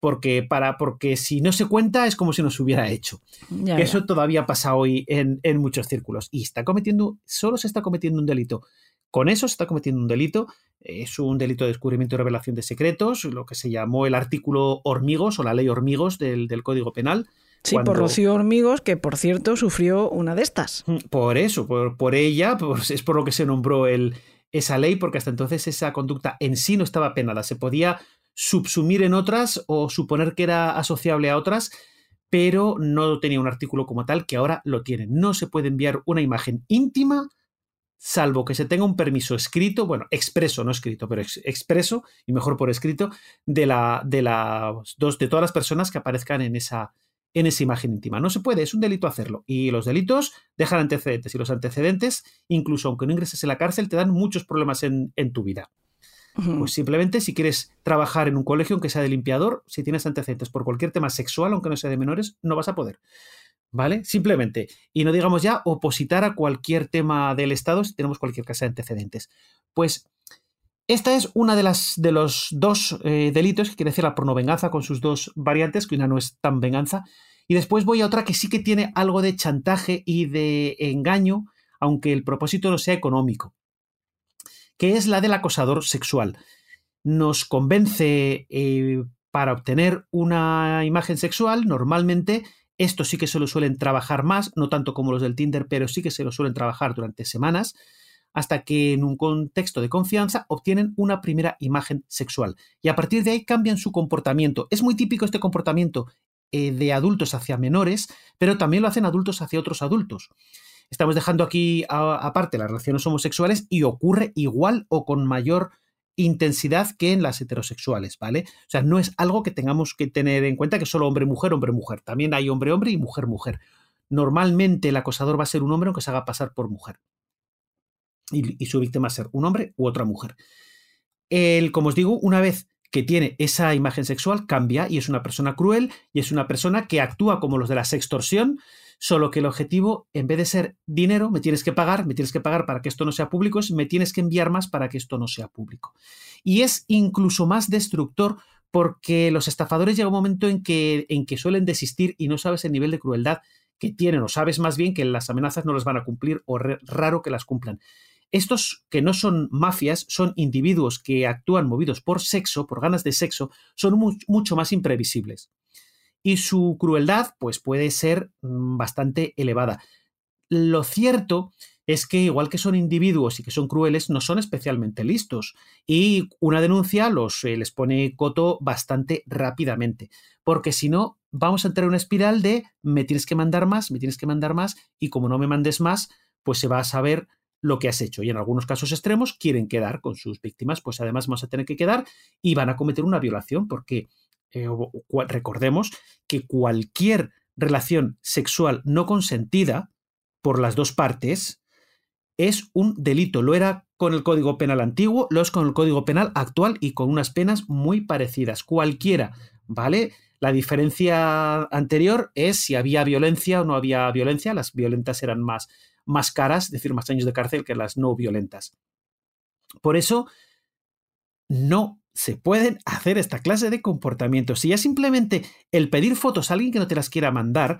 porque, para, porque si no se cuenta es como si no se hubiera hecho. Eso todavía pasa hoy en, en, muchos círculos. Y está cometiendo, solo se está cometiendo un delito con eso se está cometiendo un delito, es un delito de descubrimiento y revelación de secretos, lo que se llamó el artículo hormigos o la ley hormigos del, Código Penal. Sí, por Rocío Hormigos, que por cierto sufrió una de estas. Mm, por eso, por, ella, pues es por lo que se nombró el, esa ley, porque hasta entonces esa conducta en sí no estaba penada. Se podía subsumir en otras o suponer que era asociable a otras, pero no tenía un artículo como tal que ahora lo tiene. No se puede enviar una imagen íntima salvo que se tenga un permiso escrito, bueno, expreso, no escrito, pero expreso, y mejor por escrito, de, la, de, dos, de todas las personas que aparezcan en esa, en esa imagen íntima. No se puede, es un delito hacerlo. Y los delitos dejan antecedentes, y los antecedentes, incluso aunque no ingreses en la cárcel, te dan muchos problemas en, en tu vida. Pues simplemente si quieres trabajar en un colegio, aunque sea de limpiador, si tienes antecedentes por cualquier tema sexual, aunque no sea de menores, no vas a poder. ¿Vale? Simplemente. Y no digamos ya opositar a cualquier tema del Estado si tenemos cualquier casa de antecedentes. Pues esta es una de las de los dos eh, delitos que quiere decir la pornovenganza con sus dos variantes, que una no es tan venganza. Y después voy a otra que sí que tiene algo de chantaje y de engaño, aunque el propósito no sea económico, que es la del acosador sexual. Nos convence eh, para obtener una imagen sexual, normalmente esto sí que se lo suelen trabajar más, no tanto como los del Tinder, pero sí que se lo suelen trabajar durante semanas, hasta que en un contexto de confianza obtienen una primera imagen sexual. Y a partir de ahí cambian su comportamiento. Es muy típico este comportamiento eh, de adultos hacia menores, pero también lo hacen adultos hacia otros adultos. Estamos dejando aquí aparte las relaciones homosexuales y ocurre igual o con mayor intensidad que en las heterosexuales, ¿vale? O sea, no es algo que tengamos que tener en cuenta que solo hombre-mujer, hombre-mujer. También hay hombre-hombre y mujer-mujer. Normalmente el acosador va a ser un hombre aunque se haga pasar por mujer. y, su víctima ser un hombre u otra mujer. El, como os digo, una vez que tiene esa imagen sexual cambia y es una persona cruel y es una persona que actúa como los de la sextorsión, solo que el objetivo, en vez de ser dinero, me tienes que pagar, me tienes que pagar para que esto no sea público, es me tienes que enviar más para que esto no sea público. Y es incluso más destructor porque los estafadores llega un momento en que, en que suelen desistir y no sabes el nivel de crueldad que tienen o sabes más bien que las amenazas no las van a cumplir o raro que las cumplan. Estos que no son mafias, son individuos que actúan movidos por sexo, por ganas de sexo, son mucho más imprevisibles. Y su crueldad, pues puede ser mm, bastante elevada. Lo cierto es que igual que son individuos y que son crueles, no son especialmente listos. Y una denuncia los, eh, les pone coto bastante rápidamente. Porque si no, vamos a entrar en una espiral de me tienes que mandar más, me tienes que mandar más, y como no me mandes más, pues se va a saber lo que has hecho. Y en algunos casos extremos quieren quedar con sus víctimas, pues además vamos a tener que quedar y van a cometer una violación, porque eh, recordemos que cualquier relación sexual no consentida por las dos partes es un delito. Lo era con el Código Penal antiguo, lo es con el Código Penal actual y con unas penas muy parecidas. Cualquiera, ¿vale? La diferencia anterior es si había violencia o no había violencia. Las violentas eran más más caras, es decir, más años de cárcel que las no violentas. Por eso, no se pueden hacer esta clase de comportamientos. Si ya simplemente el pedir fotos a alguien que no te las quiera mandar,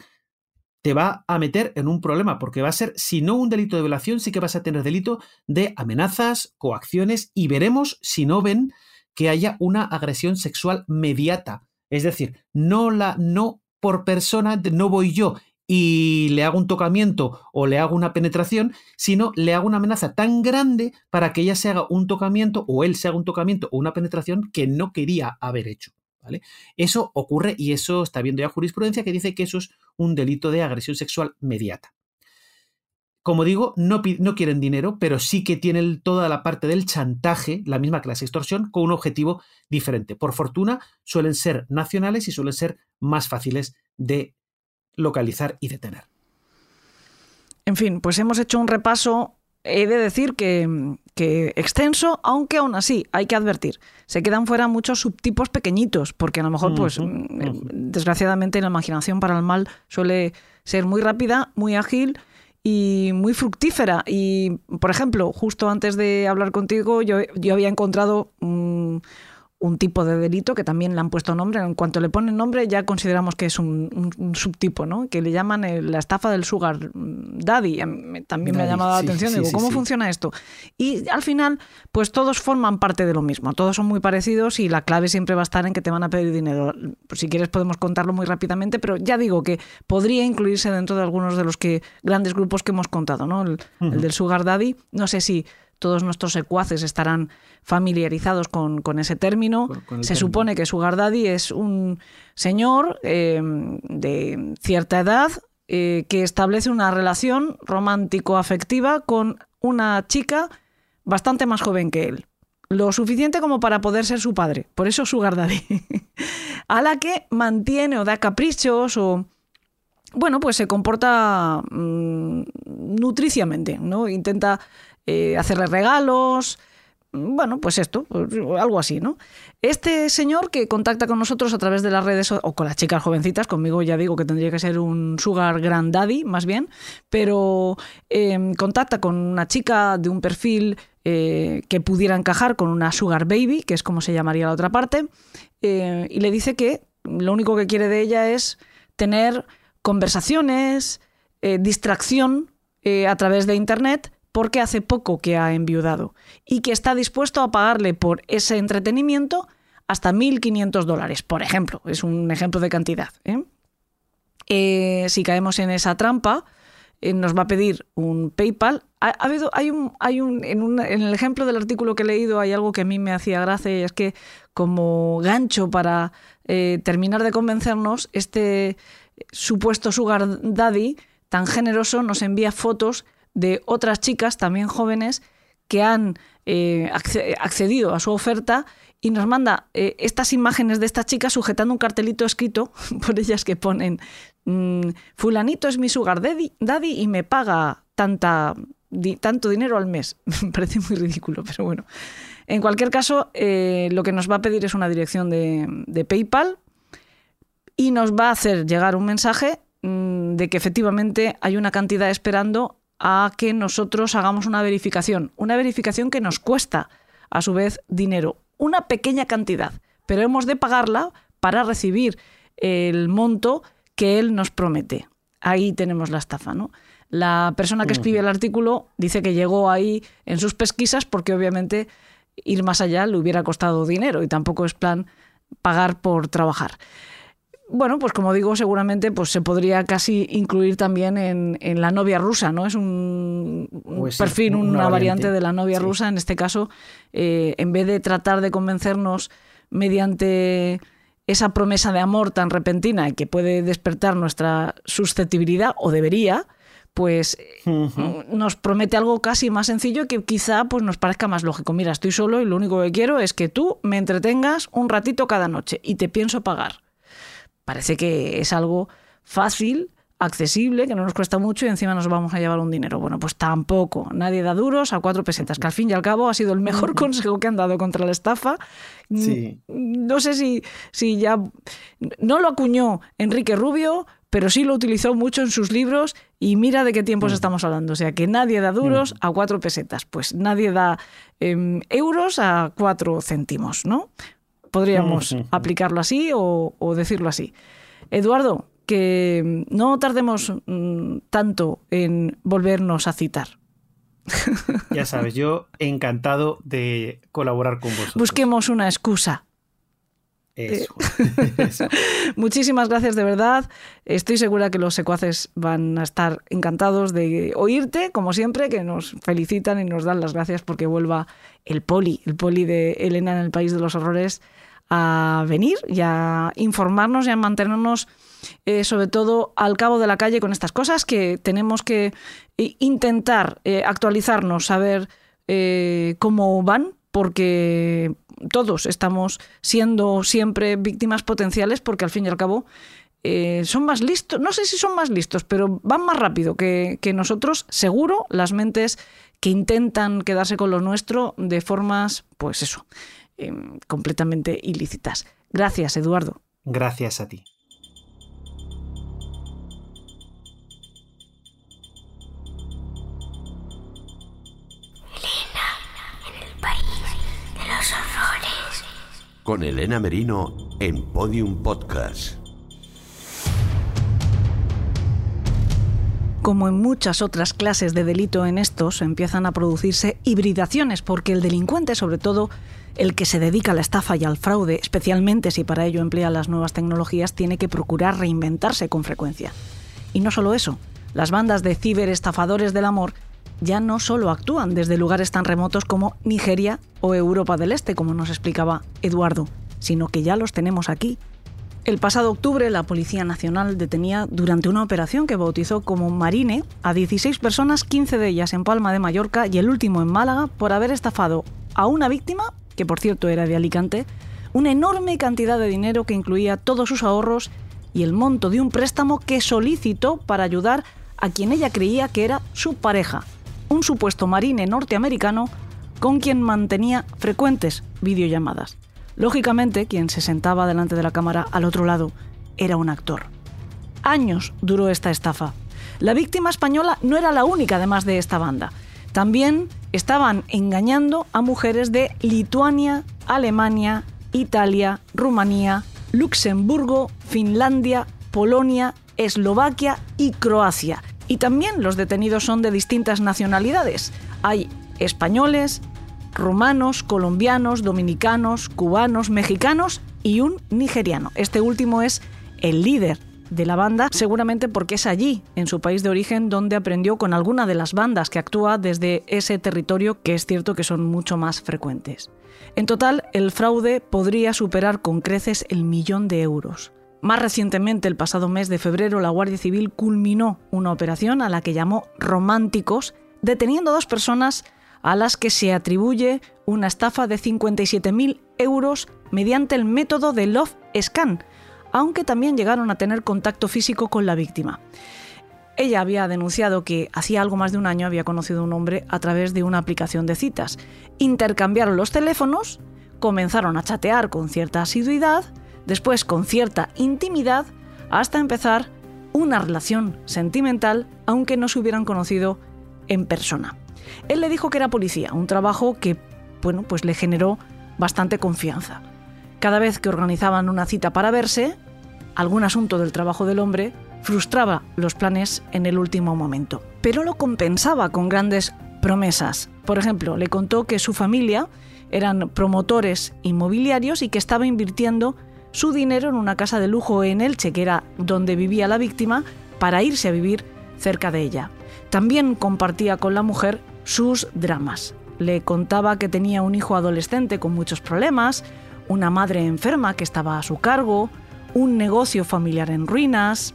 te va a meter en un problema, porque va a ser, si no un delito de violación, sí que vas a tener delito de amenazas, coacciones, y veremos si no ven que haya una agresión sexual mediata. Es decir, no la, no por persona, no voy yo y le hago un tocamiento o le hago una penetración, sino le hago una amenaza tan grande para que ella se haga un tocamiento o él se haga un tocamiento o una penetración que no quería haber hecho. ¿vale? Eso ocurre y eso está viendo ya jurisprudencia que dice que eso es un delito de agresión sexual mediata. Como digo, no, no quieren dinero, pero sí que tienen toda la parte del chantaje, la misma la extorsión, con un objetivo diferente. Por fortuna, suelen ser nacionales y suelen ser más fáciles de localizar y detener. En fin, pues hemos hecho un repaso, he de decir que, extenso, aunque aún así hay que advertir, se quedan fuera muchos subtipos pequeñitos, porque a lo mejor, pues, mm, desgraciadamente la imaginación para el mal suele ser muy rápida, muy ágil y muy fructífera. Y, por ejemplo, justo antes de hablar contigo, yo, yo había encontrado un tipo de delito que también le han puesto nombre. En cuanto le ponen nombre ya consideramos que es un, subtipo, ¿no? Que le llaman la estafa del sugar daddy. También me ha llamado la atención. Digo, ¿cómo funciona esto? Y al final, pues todos forman parte de lo mismo. Todos son muy parecidos y la clave siempre va a estar en que te van a pedir dinero. Si quieres podemos contarlo muy rápidamente, pero ya digo que podría incluirse dentro de algunos de los que grandes grupos que hemos contado, ¿no? el del sugar daddy. No sé si todos nuestros secuaces estarán familiarizados con, ese término. Se supone que Sugar Daddy es un señor eh, de cierta edad eh, que establece una relación romántico-afectiva con una chica bastante más joven que él. Lo suficiente como para poder ser su padre. Por eso Sugar Daddy. a la que mantiene o da caprichos o bueno, pues se comporta mm, nutriciamente, ¿no? Intenta eh, hacerle regalos, bueno, pues esto, pues algo así, ¿no? Este señor que contacta con nosotros a través de las redes o con las chicas jovencitas, conmigo ya digo que tendría que ser un sugar granddaddy más bien, pero em, contacta con una chica de un perfil eh, que pudiera encajar con una sugar baby, que es como se llamaría la otra parte, eh, y le dice que lo único que quiere de ella es tener conversaciones, distracción a través de Internet porque hace poco que ha enviudado y que está dispuesto a pagarle por ese entretenimiento hasta 1.500 dólares, por ejemplo. Es un ejemplo de cantidad. ¿eh? Eh, si caemos en esa trampa, eh, nos va a pedir un PayPal. Hay un, hay un, en, en, el ejemplo del artículo que he leído hay algo que a mí me hacía gracia y es que como gancho para terminar de convencernos, este supuesto sugar daddy tan generoso nos envía fotos de otras chicas también jóvenes que han eh, accedido a su oferta y nos manda eh, estas imágenes de estas chicas sujetando un cartelito escrito por ellas que ponen mm, fulanito es mi sugar daddy, y me paga tanta tanto dinero al mes. Me parece muy ridículo, pero bueno. En cualquier caso, eh, lo que nos va a pedir es una dirección de, PayPal y nos va a hacer llegar un mensaje mm, de que efectivamente hay una cantidad esperando a que nosotros hagamos una verificación. Una verificación que nos cuesta, a su vez, dinero. Una pequeña cantidad, pero hemos de pagarla para recibir el monto que él nos promete. Ahí tenemos la estafa, ¿no? La persona que escribe el artículo dice que llegó ahí en sus pesquisas porque obviamente ir más allá le hubiera costado dinero y tampoco es plan pagar por trabajar. Bueno, pues como digo, seguramente pues se podría casi incluir también en, la novia rusa, ¿no? Es un, pues perfil, una, variante. de la novia rusa. En este caso, eh, en vez de tratar de convencernos mediante esa promesa de amor tan repentina y que puede despertar nuestra susceptibilidad, o debería, pues nos promete algo casi más sencillo que quizá pues nos parezca más lógico. Mira, estoy solo y lo único que quiero es que tú me entretengas un ratito cada noche y te pienso pagar. Parece que es algo fácil, accesible, que no nos cuesta mucho y encima nos vamos a llevar un dinero. Bueno, pues tampoco. Nadie da duros a cuatro pesetas, que al fin y al cabo ha sido el mejor consejo que han dado contra la estafa. Sí. No sé si, si ya... No lo acuñó Enrique Rubio, pero sí lo utilizó mucho en sus libros y mira de qué tiempos mm. estamos hablando. O sea, que nadie da duros mm. a cuatro pesetas, pues nadie da em, euros a cuatro céntimos, ¿no? Podríamos mm, aplicarlo así o, decirlo así. Eduardo, que no tardemos tanto en volvernos a citar. Ya sabes, yo encantado de colaborar con vosotros. Busquemos una excusa. Eh, muchísimas gracias de verdad. Estoy segura que los secuaces van a estar encantados de oírte, como siempre, que nos felicitan y nos dan las gracias porque vuelva el poli, el poli de Elena en el País de los Horrores, a venir y a informarnos y a mantenernos eh, sobre todo al cabo de la calle con estas cosas que tenemos que eh, intentar actualizarnos, saber cómo van, porque todos estamos siendo siempre víctimas potenciales porque al fin y al cabo eh, son más listos, no sé si son más listos, pero van más rápido que, nosotros, seguro, las mentes que intentan quedarse con lo nuestro de formas, pues eso, em, completamente ilícitas. Gracias, Eduardo. Gracias a ti. con Elena Merino en Podium Podcast. Como en muchas otras clases de delito en estos, empiezan a producirse hibridaciones, porque el delincuente, sobre todo el que se dedica a la estafa y al fraude, especialmente si para ello emplea las nuevas tecnologías, tiene que procurar reinventarse con frecuencia. Y no solo eso, las bandas de ciberestafadores del amor ya no solo actúan desde lugares tan remotos como Nigeria o Europa del Este, como nos explicaba Eduardo, sino que ya los tenemos aquí. El pasado octubre, la Policía Nacional detenía durante una operación que bautizó como Marine a 16 personas, 15 de ellas en Palma de Mallorca y el último en Málaga, por haber estafado a una víctima, que por cierto era de Alicante, una enorme cantidad de dinero que incluía todos sus ahorros y el monto de un préstamo que solicitó para ayudar a quien ella creía que era su pareja, un supuesto marine norteamericano con quien mantenía frecuentes videollamadas. Lógicamente, quien se sentaba delante de la cámara al otro lado era un actor. Años duró esta estafa. La víctima española no era la única además de esta banda. También estaban engañando a mujeres de Lituania, Alemania, Italia, Rumanía, Luxemburgo, Finlandia, Polonia, Eslovaquia y Croacia. Y también los detenidos son de distintas nacionalidades. Hay españoles, rumanos, colombianos, dominicanos, cubanos, mexicanos y un nigeriano. Este último es el líder de la banda, seguramente porque es allí, en su país de origen, donde aprendió con alguna de las bandas que actúa desde ese territorio, que es cierto que son mucho más frecuentes. En total, el fraude podría superar con creces el millón de euros. Más recientemente, el pasado mes de febrero, la Guardia Civil culminó una operación a la que llamó Románticos, deteniendo a dos personas a las que se atribuye una estafa de 57.000 euros mediante el método de Love Scan, aunque también llegaron a tener contacto físico con la víctima. Ella había denunciado que hacía algo más de un año había conocido a un hombre a través de una aplicación de citas. Intercambiaron los teléfonos, comenzaron a chatear con cierta asiduidad, después con cierta intimidad, hasta empezar una relación sentimental, aunque no se hubieran conocido en persona. Él le dijo que era policía, un trabajo que, bueno, pues le generó bastante confianza. Cada vez que organizaban una cita para verse, algún asunto del trabajo del hombre frustraba los planes en el último momento. Pero lo compensaba con grandes promesas. Por ejemplo, le contó que su familia eran promotores inmobiliarios y que estaba invirtiendo su dinero en una casa de lujo en Elche, que era donde vivía la víctima, para irse a vivir cerca de ella. También compartía con la mujer sus dramas. Le contaba que tenía un hijo adolescente con muchos problemas, una madre enferma que estaba a su cargo, un negocio familiar en ruinas,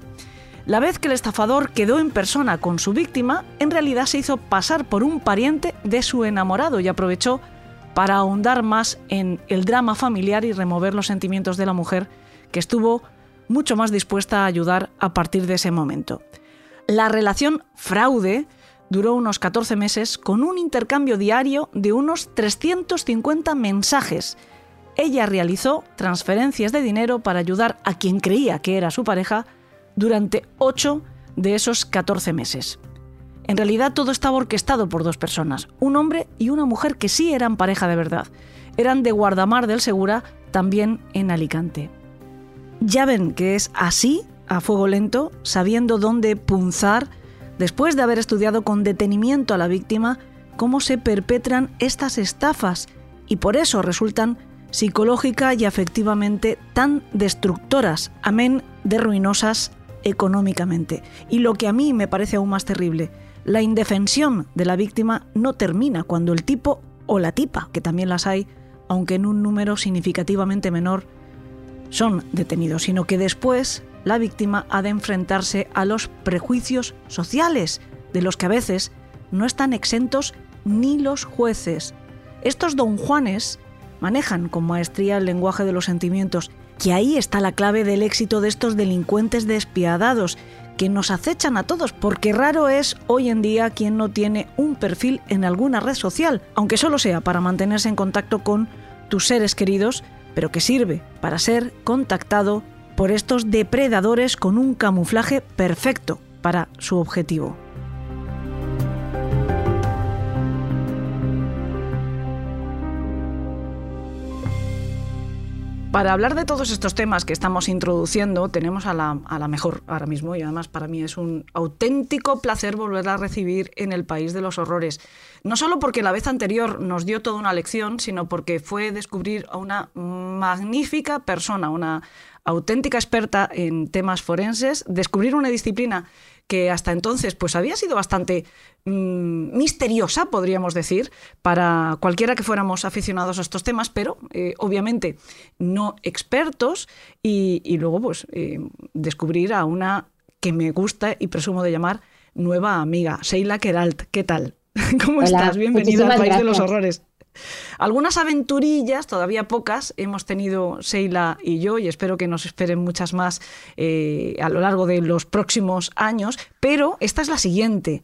la vez que el estafador quedó en persona con su víctima, en realidad se hizo pasar por un pariente de su enamorado y aprovechó para ahondar más en el drama familiar y remover los sentimientos de la mujer, que estuvo mucho más dispuesta a ayudar a partir de ese momento. La relación fraude duró unos 14 meses con un intercambio diario de unos 350 mensajes. Ella realizó transferencias de dinero para ayudar a quien creía que era su pareja durante 8 de esos 14 meses. En realidad todo estaba orquestado por dos personas, un hombre y una mujer que sí eran pareja de verdad. Eran de Guardamar del Segura, también en Alicante. Ya ven que es así, a fuego lento, sabiendo dónde punzar, después de haber estudiado con detenimiento a la víctima, cómo se perpetran estas estafas y por eso resultan psicológica y afectivamente tan destructoras, amén de ruinosas económicamente. Y lo que a mí me parece aún más terrible, la indefensión de la víctima no termina cuando el tipo o la tipa, que también las hay, aunque en un número significativamente menor, son detenidos, sino que después la víctima ha de enfrentarse a los prejuicios sociales, de los que a veces no están exentos ni los jueces. Estos don Juanes manejan con maestría el lenguaje de los sentimientos que ahí está la clave del éxito de estos delincuentes despiadados que nos acechan a todos, porque raro es hoy en día quien no tiene un perfil en alguna red social, aunque solo sea para mantenerse en contacto con tus seres queridos, pero que sirve para ser contactado por estos depredadores con un camuflaje perfecto para su objetivo. Para hablar de todos estos temas que estamos introduciendo, tenemos a la, mejor ahora mismo y además para mí es un auténtico placer volver a recibir en el País de los Horrores. No solo porque la vez anterior nos dio toda una lección, sino porque fue descubrir a una magnífica persona, una auténtica experta en temas forenses, descubrir una disciplina que hasta entonces pues había sido bastante mm, misteriosa, podríamos decir, para cualquiera que fuéramos aficionados a estos temas, pero eh, obviamente no expertos y, luego pues eh, descubrir a una que me gusta y presumo de llamar nueva amiga, Sheila Keralt. ¿Qué tal? ¿Cómo estás? Bienvenida al País de los Horrores. Algunas aventurillas, todavía pocas, hemos tenido Sheila y yo, y espero que nos esperen muchas más eh, a lo largo de los próximos años, pero esta es la siguiente.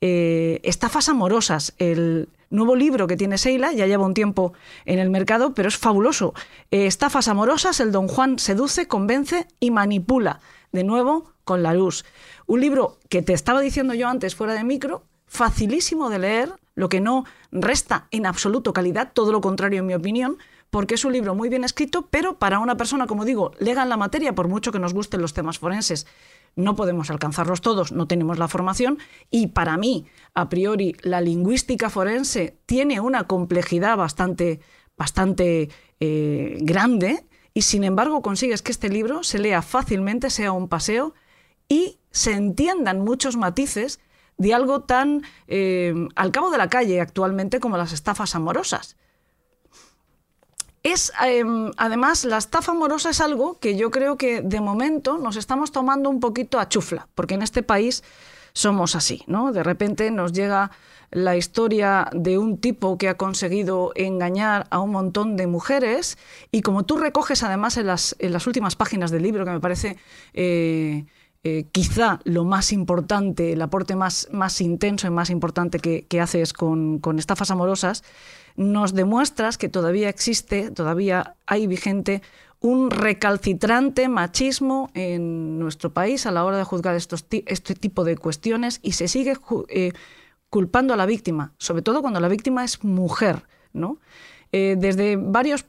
Eh, estafas amorosas, el nuevo libro que tiene Sheila, ya lleva un tiempo en el mercado, pero es fabuloso. Eh, estafas amorosas, el don Juan seduce, convence y manipula, de nuevo con la luz. Un libro que te estaba diciendo yo antes fuera de micro, facilísimo de leer, lo que no resta en absoluto calidad, todo lo contrario en mi opinión, porque es un libro muy bien escrito, pero para una persona, como digo, lega en la materia, por mucho que nos gusten los temas forenses, no podemos alcanzarlos todos, no tenemos la formación, y para mí, a priori, la lingüística forense tiene una complejidad bastante, bastante eh, grande, y sin embargo consigues que este libro se lea fácilmente, sea un paseo, y se entiendan muchos matices de algo tan eh, al cabo de la calle actualmente como las estafas amorosas. Es, em, además, la estafa amorosa es algo que yo creo que de momento nos estamos tomando un poquito a chufla, porque en este país somos así, ¿no? De repente nos llega la historia de un tipo que ha conseguido engañar a un montón de mujeres y como tú recoges además en las, en las últimas páginas del libro, que me parece eh, eh, quizá lo más importante, el aporte más, más intenso y más importante que, haces con, con, estafas amorosas, nos demuestras que todavía existe, todavía hay vigente un recalcitrante machismo en nuestro país a la hora de juzgar estos, este tipo de cuestiones y se sigue eh, culpando a la víctima, sobre todo cuando la víctima es mujer, ¿no? Eh, desde varios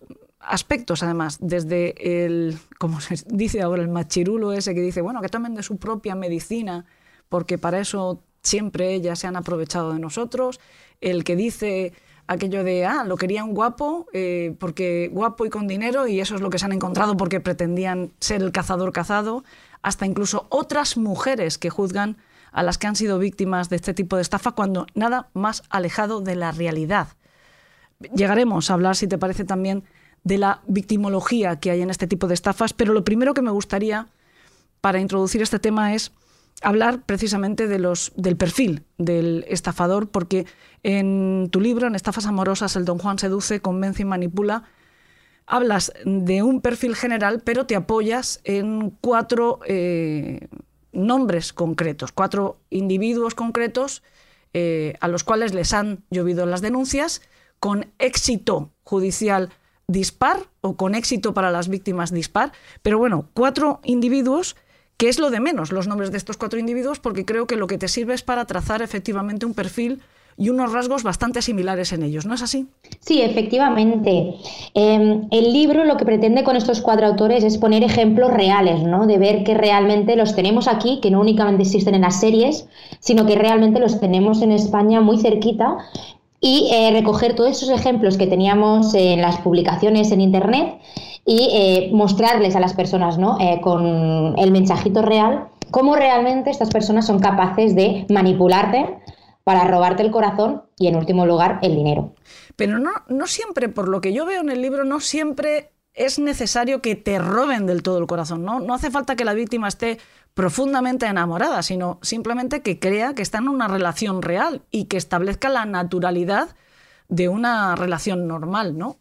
aspectos, además, desde el, como se dice ahora, el machirulo ese que dice, bueno, que tomen de su propia medicina, porque para eso siempre ellas se han aprovechado de nosotros, el que dice aquello de, ah, lo querían guapo, eh, porque guapo y con dinero, y eso es lo que se han encontrado porque pretendían ser el cazador cazado, hasta incluso otras mujeres que juzgan a las que han sido víctimas de este tipo de estafa cuando nada más alejado de la realidad. Llegaremos a hablar, si te parece, también de la victimología que hay en este tipo de estafas, pero lo primero que me gustaría para introducir este tema es hablar precisamente de los, del perfil del estafador, porque en tu libro, en Estafas Amorosas, el Don Juan seduce, convence y manipula, hablas de un perfil general, pero te apoyas en cuatro eh, nombres concretos, cuatro individuos concretos eh, a los cuales les han llovido las denuncias con éxito judicial dispar o con éxito para las víctimas dispar. Pero bueno, cuatro individuos, que es lo de menos los nombres de estos cuatro individuos, porque creo que lo que te sirve es para trazar efectivamente un perfil y unos rasgos bastante similares en ellos, ¿no es así? Sí, efectivamente. Em, el libro lo que pretende con estos cuatro autores es poner ejemplos reales, ¿no? De ver que realmente los tenemos aquí, que no únicamente existen en las series, sino que realmente los tenemos en España muy cerquita y eh, recoger todos esos ejemplos que teníamos en las publicaciones en Internet y eh, mostrarles a las personas ¿no? Eh, con el mensajito real cómo realmente estas personas son capaces de manipularte para robarte el corazón y en último lugar el dinero. Pero no, no siempre, por lo que yo veo en el libro, no siempre es necesario que te roben del todo el corazón. No, no hace falta que la víctima esté profundamente enamorada, sino simplemente que crea que está en una relación real y que establezca la naturalidad de una relación normal, ¿no?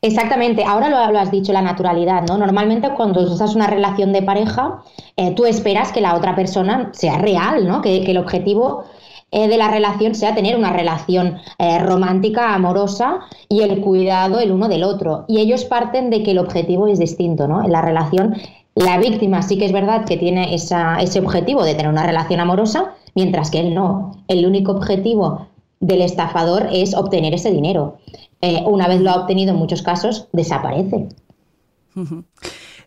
Exactamente, ahora lo, has dicho, la naturalidad, ¿no? Normalmente cuando en una relación de pareja, eh, tú esperas que la otra persona sea real, ¿no? Que, el objetivo eh, de la relación sea tener una relación eh, romántica, amorosa y el cuidado el uno del otro. Y ellos parten de que el objetivo es distinto, ¿no? En la relación la víctima sí que es verdad que tiene ese objetivo de tener una relación amorosa, mientras que él no. El único objetivo del estafador es obtener ese dinero. Eh, una vez lo ha obtenido, en muchos casos, desaparece.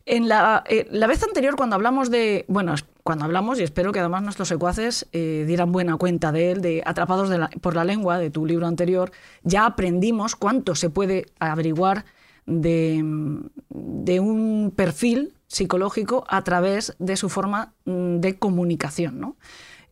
En la, eh, la, vez anterior, cuando hablamos de. Bueno, cuando hablamos, y espero que además nuestros secuaces eh, dieran buena cuenta de él, de Atrapados por la lengua, de tu libro anterior, ya aprendimos cuánto se puede averiguar de, de un perfil psicológico a través de su forma mm, de comunicación.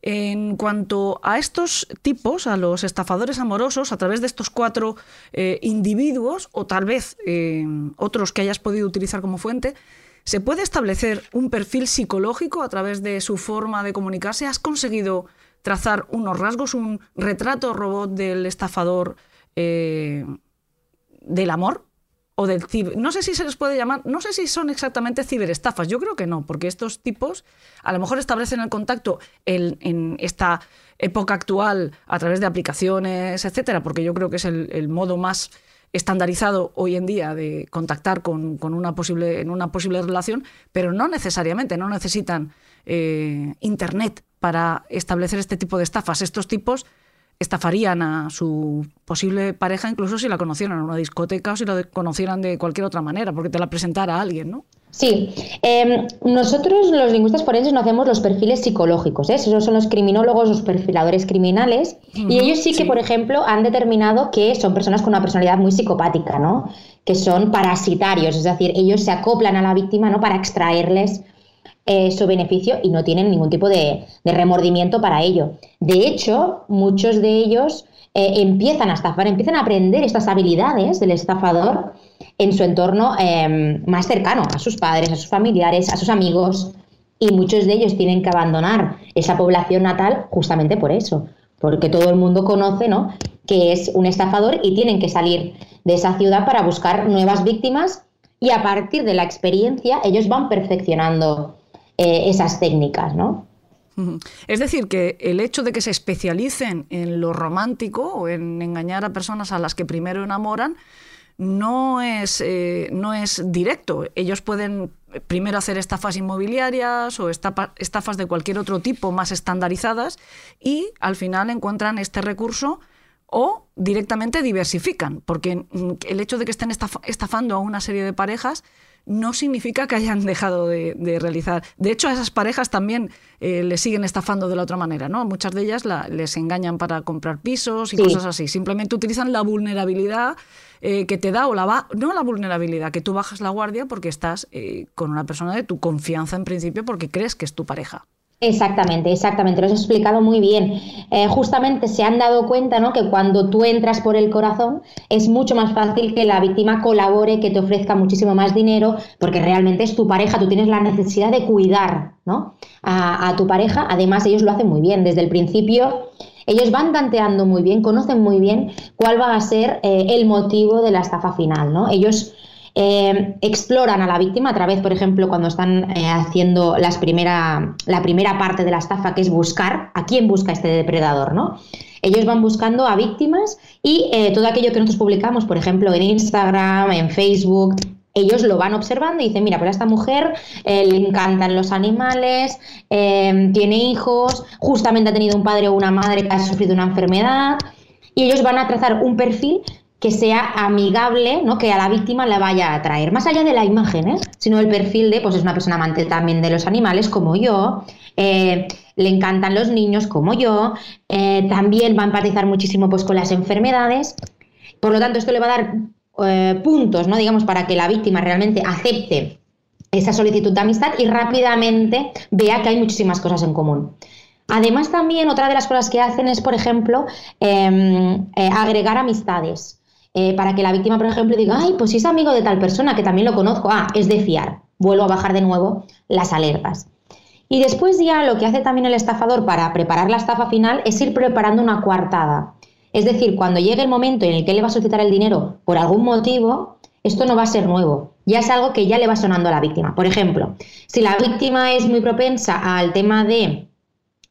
En cuanto a estos tipos, a los estafadores amorosos, a través de estos cuatro eh, individuos, o tal vez eh, otros que hayas podido utilizar como fuente, ¿se puede establecer un perfil psicológico a través de su forma de comunicarse? ¿Has conseguido trazar unos rasgos, un retrato robot del estafador eh, del amor? O del No sé si se les puede llamar, no sé si son exactamente ciberestafas, yo creo que no, porque estos tipos a lo mejor establecen el contacto en, esta época actual a través de aplicaciones, etcétera, porque yo creo que es el, modo más estandarizado hoy en día de contactar con, una posible, en una posible relación, pero no necesariamente, no necesitan eh, Internet para establecer este tipo de estafas. Estos tipos estafarían a su posible pareja incluso si la conocieran en una discoteca o si la conocieran de cualquier otra manera, porque te la presentara a alguien, ¿no? Sí, em, nosotros los lingüistas forenses no hacemos los perfiles psicológicos, ¿eh? esos son los criminólogos, los perfiladores criminales, y ellos sí que, por ejemplo, han determinado que son personas con una personalidad muy psicopática, ¿no? Que son parasitarios, es decir, ellos se acoplan a la víctima, ¿no? Para extraerles eh, su beneficio y no tienen ningún tipo de, remordimiento para ello. De hecho, muchos de ellos eh, empiezan a estafar, empiezan a aprender estas habilidades del estafador en su entorno em, más cercano, a sus padres, a sus familiares, a sus amigos, y muchos de ellos tienen que abandonar esa población natal justamente por eso, porque todo el mundo conoce ¿no? que es un estafador y tienen que salir de esa ciudad para buscar nuevas víctimas y a partir de la experiencia ellos van perfeccionando eh, esas técnicas, ¿no? Es decir, que el hecho de que se especialicen en lo romántico o en engañar a personas a las que primero enamoran no es, eh, no es directo. Ellos pueden primero hacer estafas inmobiliarias o estafas de cualquier otro tipo más estandarizadas y al final encuentran este recurso o directamente diversifican, porque el hecho de que estén estafando a una serie de parejas no significa que hayan dejado de, realizar. De hecho, a esas parejas también eh, les siguen estafando de la otra manera, ¿no? Muchas de ellas les engañan para comprar pisos y cosas así. Simplemente utilizan la vulnerabilidad eh, que te da o la va, no la vulnerabilidad, que tú bajas la guardia porque estás eh, con una persona de tu confianza en principio porque crees que es tu pareja. Exactamente, exactamente, lo has explicado muy bien. Eh, justamente se han dado cuenta ¿no? que cuando tú entras por el corazón es mucho más fácil que la víctima colabore, que te ofrezca muchísimo más dinero, porque realmente es tu pareja, tú tienes la necesidad de cuidar ¿no? a, tu pareja. Además, ellos lo hacen muy bien. Desde el principio, ellos van tanteando muy bien, conocen muy bien cuál va a ser eh, el motivo de la estafa final. ¿no? Ellos eh, exploran a la víctima a través, por ejemplo, cuando están eh, haciendo las primera, la primera parte de la estafa, que es buscar a quién busca este depredador, ¿no? Ellos van buscando a víctimas y eh, todo aquello que nosotros publicamos, por ejemplo, en Instagram, en Facebook, ellos lo van observando y dicen, mira, pues a esta mujer le encantan los animales, tiene hijos, justamente ha tenido un padre o una madre que ha sufrido una enfermedad, y ellos van a trazar un perfil que sea amigable, ¿no? que a la víctima le vaya a atraer, más allá de la imagen, ¿eh? sino el perfil de, pues es una persona amante también de los animales como yo, eh, le encantan los niños como yo, eh, también va a empatizar muchísimo pues, con las enfermedades, por lo tanto esto le va a dar puntos, ¿no? digamos, para que la víctima realmente acepte esa solicitud de amistad y rápidamente vea que hay muchísimas cosas en común. Además, también otra de las cosas que hacen es, por ejemplo, em, agregar amistades. Eh, para que la víctima, por ejemplo, diga, ay, pues si es amigo de tal persona, que también lo conozco, ah, es de fiar. Vuelvo a bajar de nuevo las alertas. Y después ya lo que hace también el estafador para preparar la estafa final es ir preparando una coartada. Es decir, cuando llegue el momento en el que le va a solicitar el dinero por algún motivo, esto no va a ser nuevo, ya es algo que ya le va sonando a la víctima. Por ejemplo, si la víctima es muy propensa al tema de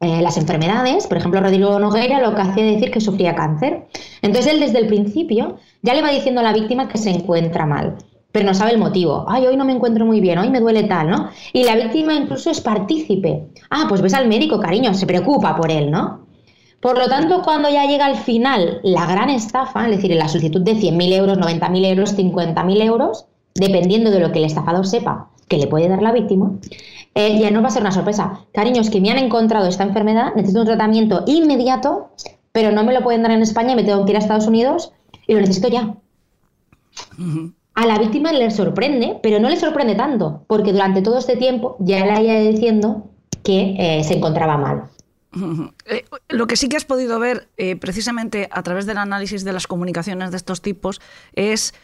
eh, las enfermedades, por ejemplo, Rodrigo Nogueira lo que hacía decir que sufría cáncer. Entonces él desde el principio ya le va diciendo a la víctima que se encuentra mal, pero no sabe el motivo. Ay, hoy no me encuentro muy bien, hoy me duele tal, ¿no? Y la víctima incluso es partícipe. Ah, pues ves al médico, cariño, se preocupa por él, ¿no? Por lo tanto, cuando ya llega al final la gran estafa, es decir, la solicitud de 100.000 euros, 90.000 euros, 50.000 euros, dependiendo de lo que el estafador sepa que le puede dar la víctima, eh, ya no va a ser una sorpresa. Cariños, que me han encontrado esta enfermedad, necesito un tratamiento inmediato, pero no me lo pueden dar en España, me tengo que ir a Estados Unidos y lo necesito ya. A la víctima le sorprende, pero no le sorprende tanto, porque durante todo este tiempo ya le haya diciendo que eh, se encontraba mal. Eh, lo que sí que has podido ver precisamente a través del análisis de las comunicaciones de estos tipos es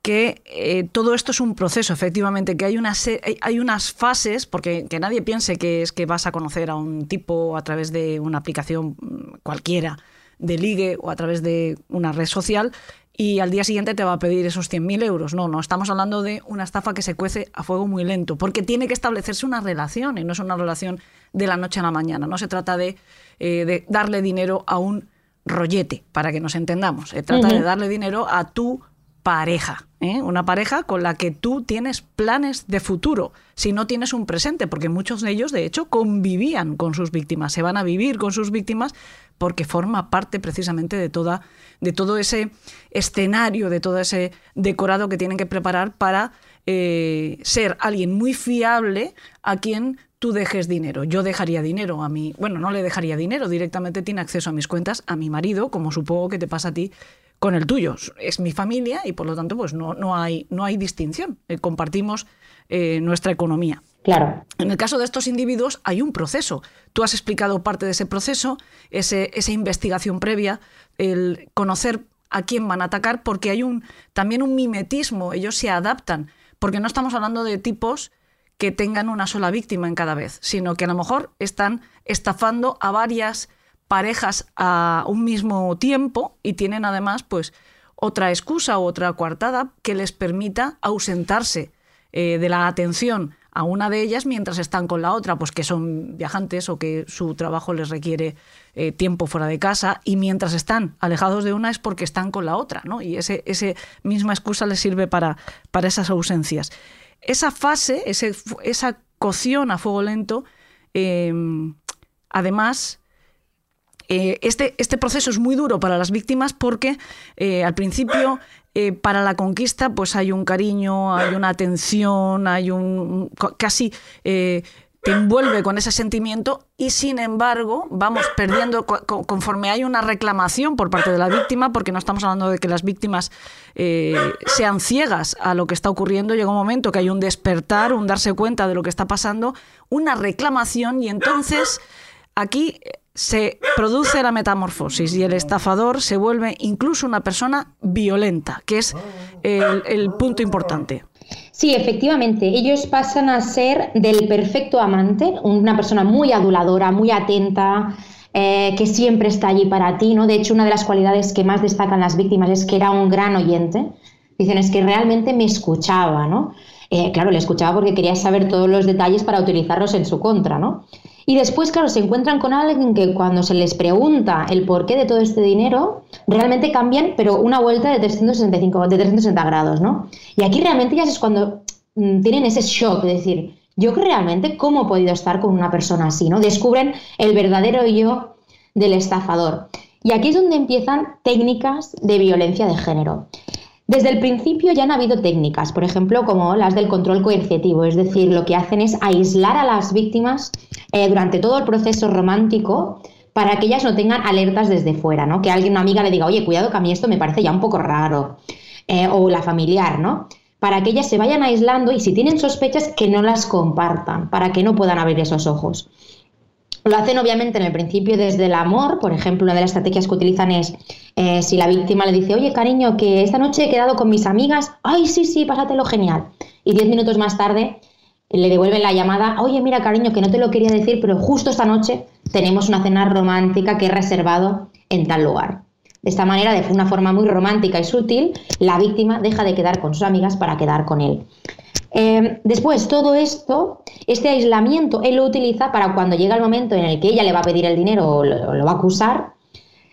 que eh, todo esto es un proceso, efectivamente, que hay, una hay unas fases, porque que nadie piense que es que vas a conocer a un tipo a través de una aplicación mm, cualquiera de ligue o a través de una red social y al día siguiente te va a pedir esos 100.000 euros. No, no, estamos hablando de una estafa que se cuece a fuego muy lento, porque tiene que establecerse una relación y no es una relación de la noche a la mañana. No se trata de, eh, darle dinero a un rollete, para que nos entendamos. Se trata de darle dinero a tu pareja, ¿eh? una pareja con la que tú tienes planes de futuro, si no tienes un presente, porque muchos de ellos, de hecho, convivían con sus víctimas, se van a vivir con sus víctimas porque forma parte precisamente de, toda, de todo ese escenario, de todo ese decorado que tienen que preparar para eh, ser alguien muy fiable a quien tú dejes dinero. Yo dejaría dinero a mi, bueno, no le dejaría dinero, directamente tiene acceso a mis cuentas, a mi marido, como supongo que te pasa a ti con el tuyo. Es mi familia y por lo tanto pues no, no, hay, no hay distinción. Eh, compartimos eh, nuestra economía. Claro. En el caso de estos individuos hay un proceso. Tú has explicado parte de ese proceso, ese, esa investigación previa, el conocer a quién van a atacar, porque hay un, también un mimetismo, ellos se adaptan, porque no estamos hablando de tipos que tengan una sola víctima en cada vez, sino que a lo mejor están estafando a varias parejas a un mismo tiempo y tienen además pues otra excusa u otra coartada que les permita ausentarse eh, de la atención a una de ellas mientras están con la otra, pues que son viajantes o que su trabajo les requiere eh, tiempo fuera de casa y mientras están alejados de una es porque están con la otra, ¿no? Y esa ese misma excusa les sirve para, para esas ausencias. Esa fase, ese, esa cocción a fuego lento, em, además, eh, este, este, proceso es muy duro para las víctimas porque eh, al principio eh, para la conquista pues hay un cariño, hay una atención, hay un casi te envuelve con ese sentimiento y sin embargo vamos perdiendo conforme hay una reclamación por parte de la víctima, porque no estamos hablando de que las víctimas sean ciegas a lo que está ocurriendo, llega un momento que hay un despertar, un darse cuenta de lo que está pasando, una reclamación y entonces aquí se produce la metamorfosis y el estafador se vuelve incluso una persona violenta, que es el, punto importante. Sí, efectivamente, ellos pasan a ser del perfecto amante, una persona muy aduladora, muy atenta, eh, que siempre está allí para ti, ¿no? De hecho, una de las cualidades que más destacan las víctimas es que era un gran oyente. Dicen, es que realmente me escuchaba, ¿no? Eh, claro, le escuchaba porque quería saber todos los detalles para utilizarlos en su contra, ¿no? Y después, claro, se encuentran con alguien que cuando se les pregunta el porqué de todo este dinero, realmente cambian, pero una vuelta de 365, de 360 grados, ¿no? Y aquí realmente ya es cuando mm, tienen ese shock de decir, yo realmente, ¿cómo he podido estar con una persona así, ¿no? Descubren el verdadero yo del estafador. Y aquí es donde empiezan técnicas de violencia de género. Desde el principio ya han habido técnicas, por ejemplo, como las del control coercitivo, es decir, lo que hacen es aislar a las víctimas eh, durante todo el proceso romántico para que ellas no tengan alertas desde fuera, ¿no? Que alguien, una amiga le diga, oye, cuidado que a mí esto me parece ya un poco raro, eh, o la familiar, ¿no? Para que ellas se vayan aislando y si tienen sospechas que no las compartan, para que no puedan abrir esos ojos. Lo hacen obviamente en el principio desde el amor, por ejemplo, una de las estrategias que utilizan es eh, si la víctima le dice, oye cariño, que esta noche he quedado con mis amigas, ay sí, sí, pásatelo genial. Y diez minutos más tarde le devuelven la llamada, oye mira cariño, que no te lo quería decir, pero justo esta noche tenemos una cena romántica que he reservado en tal lugar. De esta manera, de una forma muy romántica y sutil, la víctima deja de quedar con sus amigas para quedar con él. Em, después, todo esto, este aislamiento, él lo utiliza para cuando llega el momento en el que ella le va a pedir el dinero o lo, va a acusar,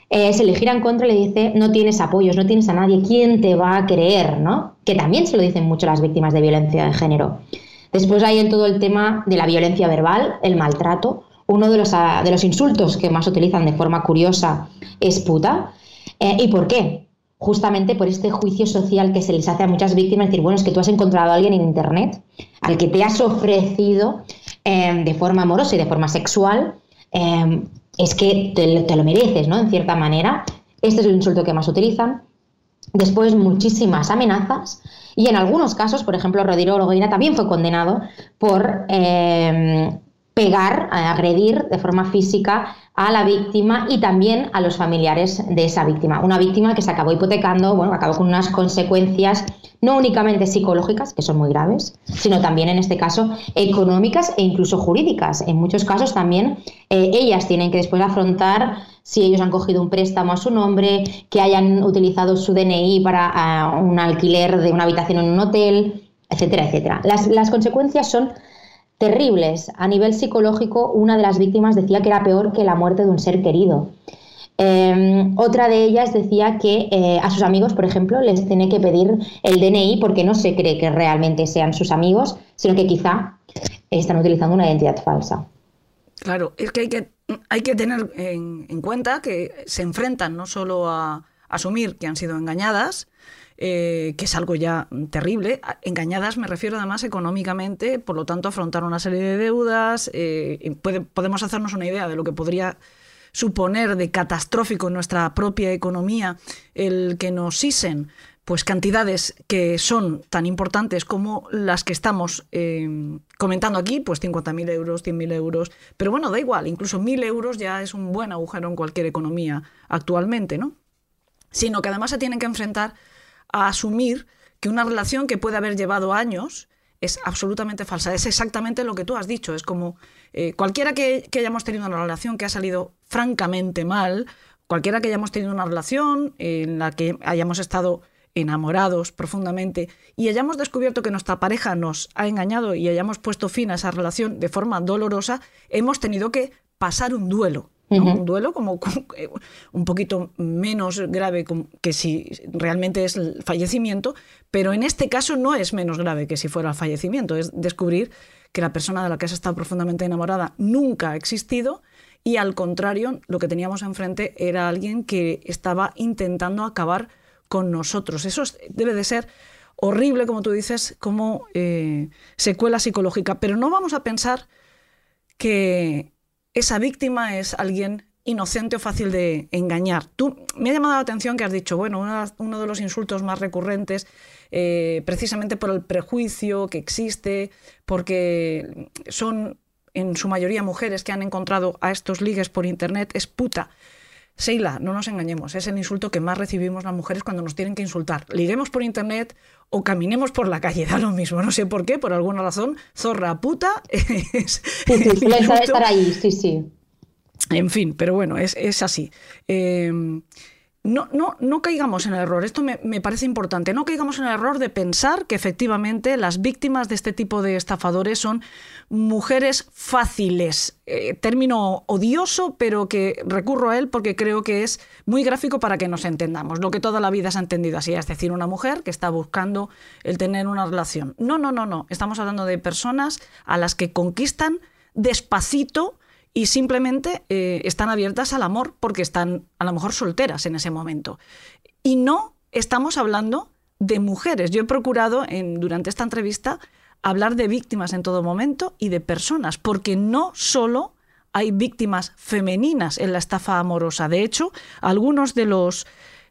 eh, se le gira en contra y le dice, no tienes apoyos, no tienes a nadie, ¿quién te va a creer? ¿no? Que también se lo dicen mucho las víctimas de violencia de género. Después hay en todo el tema de la violencia verbal, el maltrato. Uno de los, ah, de los insultos que más utilizan de forma curiosa es puta. Eh, ¿Y por qué? justamente por este juicio social que se les hace a muchas víctimas, decir, bueno, es que tú has encontrado a alguien en Internet al que te has ofrecido em, de forma amorosa y de forma sexual, em, es que te, lo mereces, ¿no? En cierta manera. Este es el insulto que más utilizan. Después, muchísimas amenazas. Y en algunos casos, por ejemplo, Rodrigo Loguina también fue condenado por em, pegar, agredir de forma física a la víctima y también a los familiares de esa víctima. Una víctima que se acabó hipotecando, bueno, acabó con unas consecuencias no únicamente psicológicas, que son muy graves, sino también en este caso económicas e incluso jurídicas. En muchos casos también eh, ellas tienen que después afrontar si ellos han cogido un préstamo a su nombre, que hayan utilizado su DNI para ah, un alquiler de una habitación en un hotel, etcétera, etcétera. Las, las consecuencias son terribles. A nivel psicológico, una de las víctimas decía que era peor que la muerte de un ser querido. Em, otra de ellas decía que eh, a sus amigos, por ejemplo, les tiene que pedir el DNI porque no se cree que realmente sean sus amigos, sino que quizá están utilizando una identidad falsa. Claro, es que hay que, hay que tener en cuenta que se enfrentan no solo a asumir que han sido engañadas, eh, que es algo ya terrible. Engañadas me refiero además económicamente, por lo tanto afrontar una serie de deudas. Eh, podemos hacernos una idea de lo que podría suponer de catastrófico en nuestra propia economía el que nos isen pues cantidades que son tan importantes como las que estamos eh, comentando aquí, pues 50.000 euros, 100.000 euros, pero bueno, da igual, incluso 1.000 euros ya es un buen agujero en cualquier economía actualmente, ¿no? Sino que además se tienen que enfrentar a asumir que una relación que puede haber llevado años es absolutamente falsa. Es exactamente lo que tú has dicho. Es como eh, cualquiera que, hayamos tenido una relación que ha salido francamente mal, cualquiera que hayamos tenido una relación en la que hayamos estado enamorados profundamente y hayamos descubierto que nuestra pareja nos ha engañado y hayamos puesto fin a esa relación de forma dolorosa, hemos tenido que pasar un duelo. Un duelo como eh, un poquito menos grave que si realmente es el fallecimiento, pero en este caso no es menos grave que si fuera el fallecimiento, es descubrir que la persona de la que has estado profundamente enamorada nunca ha existido y al contrario, lo que teníamos enfrente era alguien que estaba intentando acabar con nosotros. Eso debe de ser horrible, como tú dices, como eh, secuela psicológica, pero no vamos a pensar que esa víctima es alguien inocente o fácil de engañar. Tú me ha llamado la atención que has dicho, bueno, uno de los insultos más recurrentes, eh, precisamente por el prejuicio que existe, porque son en su mayoría mujeres que han encontrado a estos ligues por internet, es puta. Seila, no nos engañemos, es el insulto que más recibimos las mujeres cuando nos tienen que insultar. Liguemos por internet o caminemos por la calle, da lo mismo, no sé por qué, por alguna razón, zorra puta es... Sí, sí, estar ahí, sí, sí. En fin, pero bueno, es, es así. Eh, no, no, no caigamos en el error, esto me, parece importante, no caigamos en el error de pensar que efectivamente las víctimas de este tipo de estafadores son mujeres fáciles. Eh, término odioso, pero que recurro a él porque creo que es muy gráfico para que nos entendamos. Lo que toda la vida se ha entendido así, es decir, una mujer que está buscando el tener una relación. No, no, no, no. Estamos hablando de personas a las que conquistan despacito y simplemente eh, están abiertas al amor porque están a lo mejor solteras en ese momento. Y no estamos hablando de mujeres. Yo he procurado en, durante esta entrevista hablar de víctimas en todo momento y de personas, porque no solo hay víctimas femeninas en la estafa amorosa. De hecho, algunos de los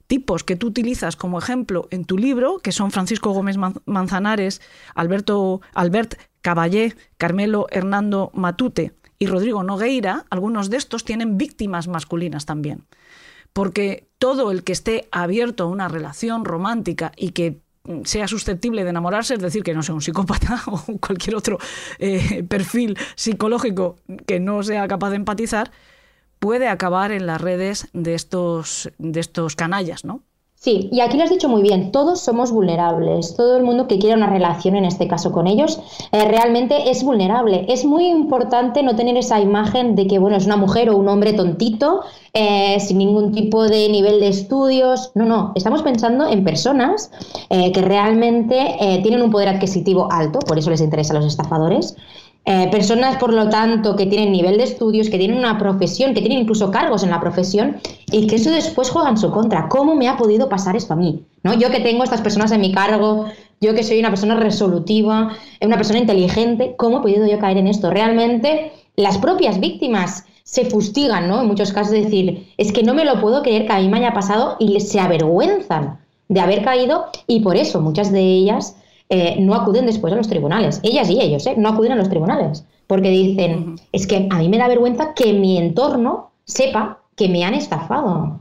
tipos que tú utilizas como ejemplo en tu libro, que son Francisco Gómez Manzanares, Alberto Albert Caballé, Carmelo Hernando Matute y Rodrigo Nogueira, algunos de estos tienen víctimas masculinas también. Porque todo el que esté abierto a una relación romántica y que sea susceptible de enamorarse, es decir, que no sea un psicópata o cualquier otro eh, perfil psicológico que no sea capaz de empatizar, puede acabar en las redes de estos, de estos canallas, ¿no? Sí, y aquí lo has dicho muy bien, todos somos vulnerables, todo el mundo que quiera una relación, en este caso con ellos, eh, realmente es vulnerable. Es muy importante no tener esa imagen de que, bueno, es una mujer o un hombre tontito, eh, sin ningún tipo de nivel de estudios. No, no, estamos pensando en personas eh, que realmente tienen un poder adquisitivo alto, por eso les interesa a los estafadores, eh, personas, por lo tanto, que tienen nivel de estudios, que tienen una profesión, que tienen incluso cargos en la profesión y que eso después juega en su contra. ¿Cómo me ha podido pasar esto a mí? ¿No? Yo que tengo estas personas en mi cargo, yo que soy una persona resolutiva, una persona inteligente, ¿cómo he podido yo caer en esto? Realmente las propias víctimas se fustigan, ¿no? En muchos casos decir, es que no me lo puedo creer que a mí me haya pasado y se avergüenzan de haber caído y por eso muchas de ellas eh, no acuden después a los tribunales. Ellas y ellos, ¿eh? no acuden a los tribunales. Porque dicen, es que a mí me da vergüenza que mi entorno sepa que me han estafado.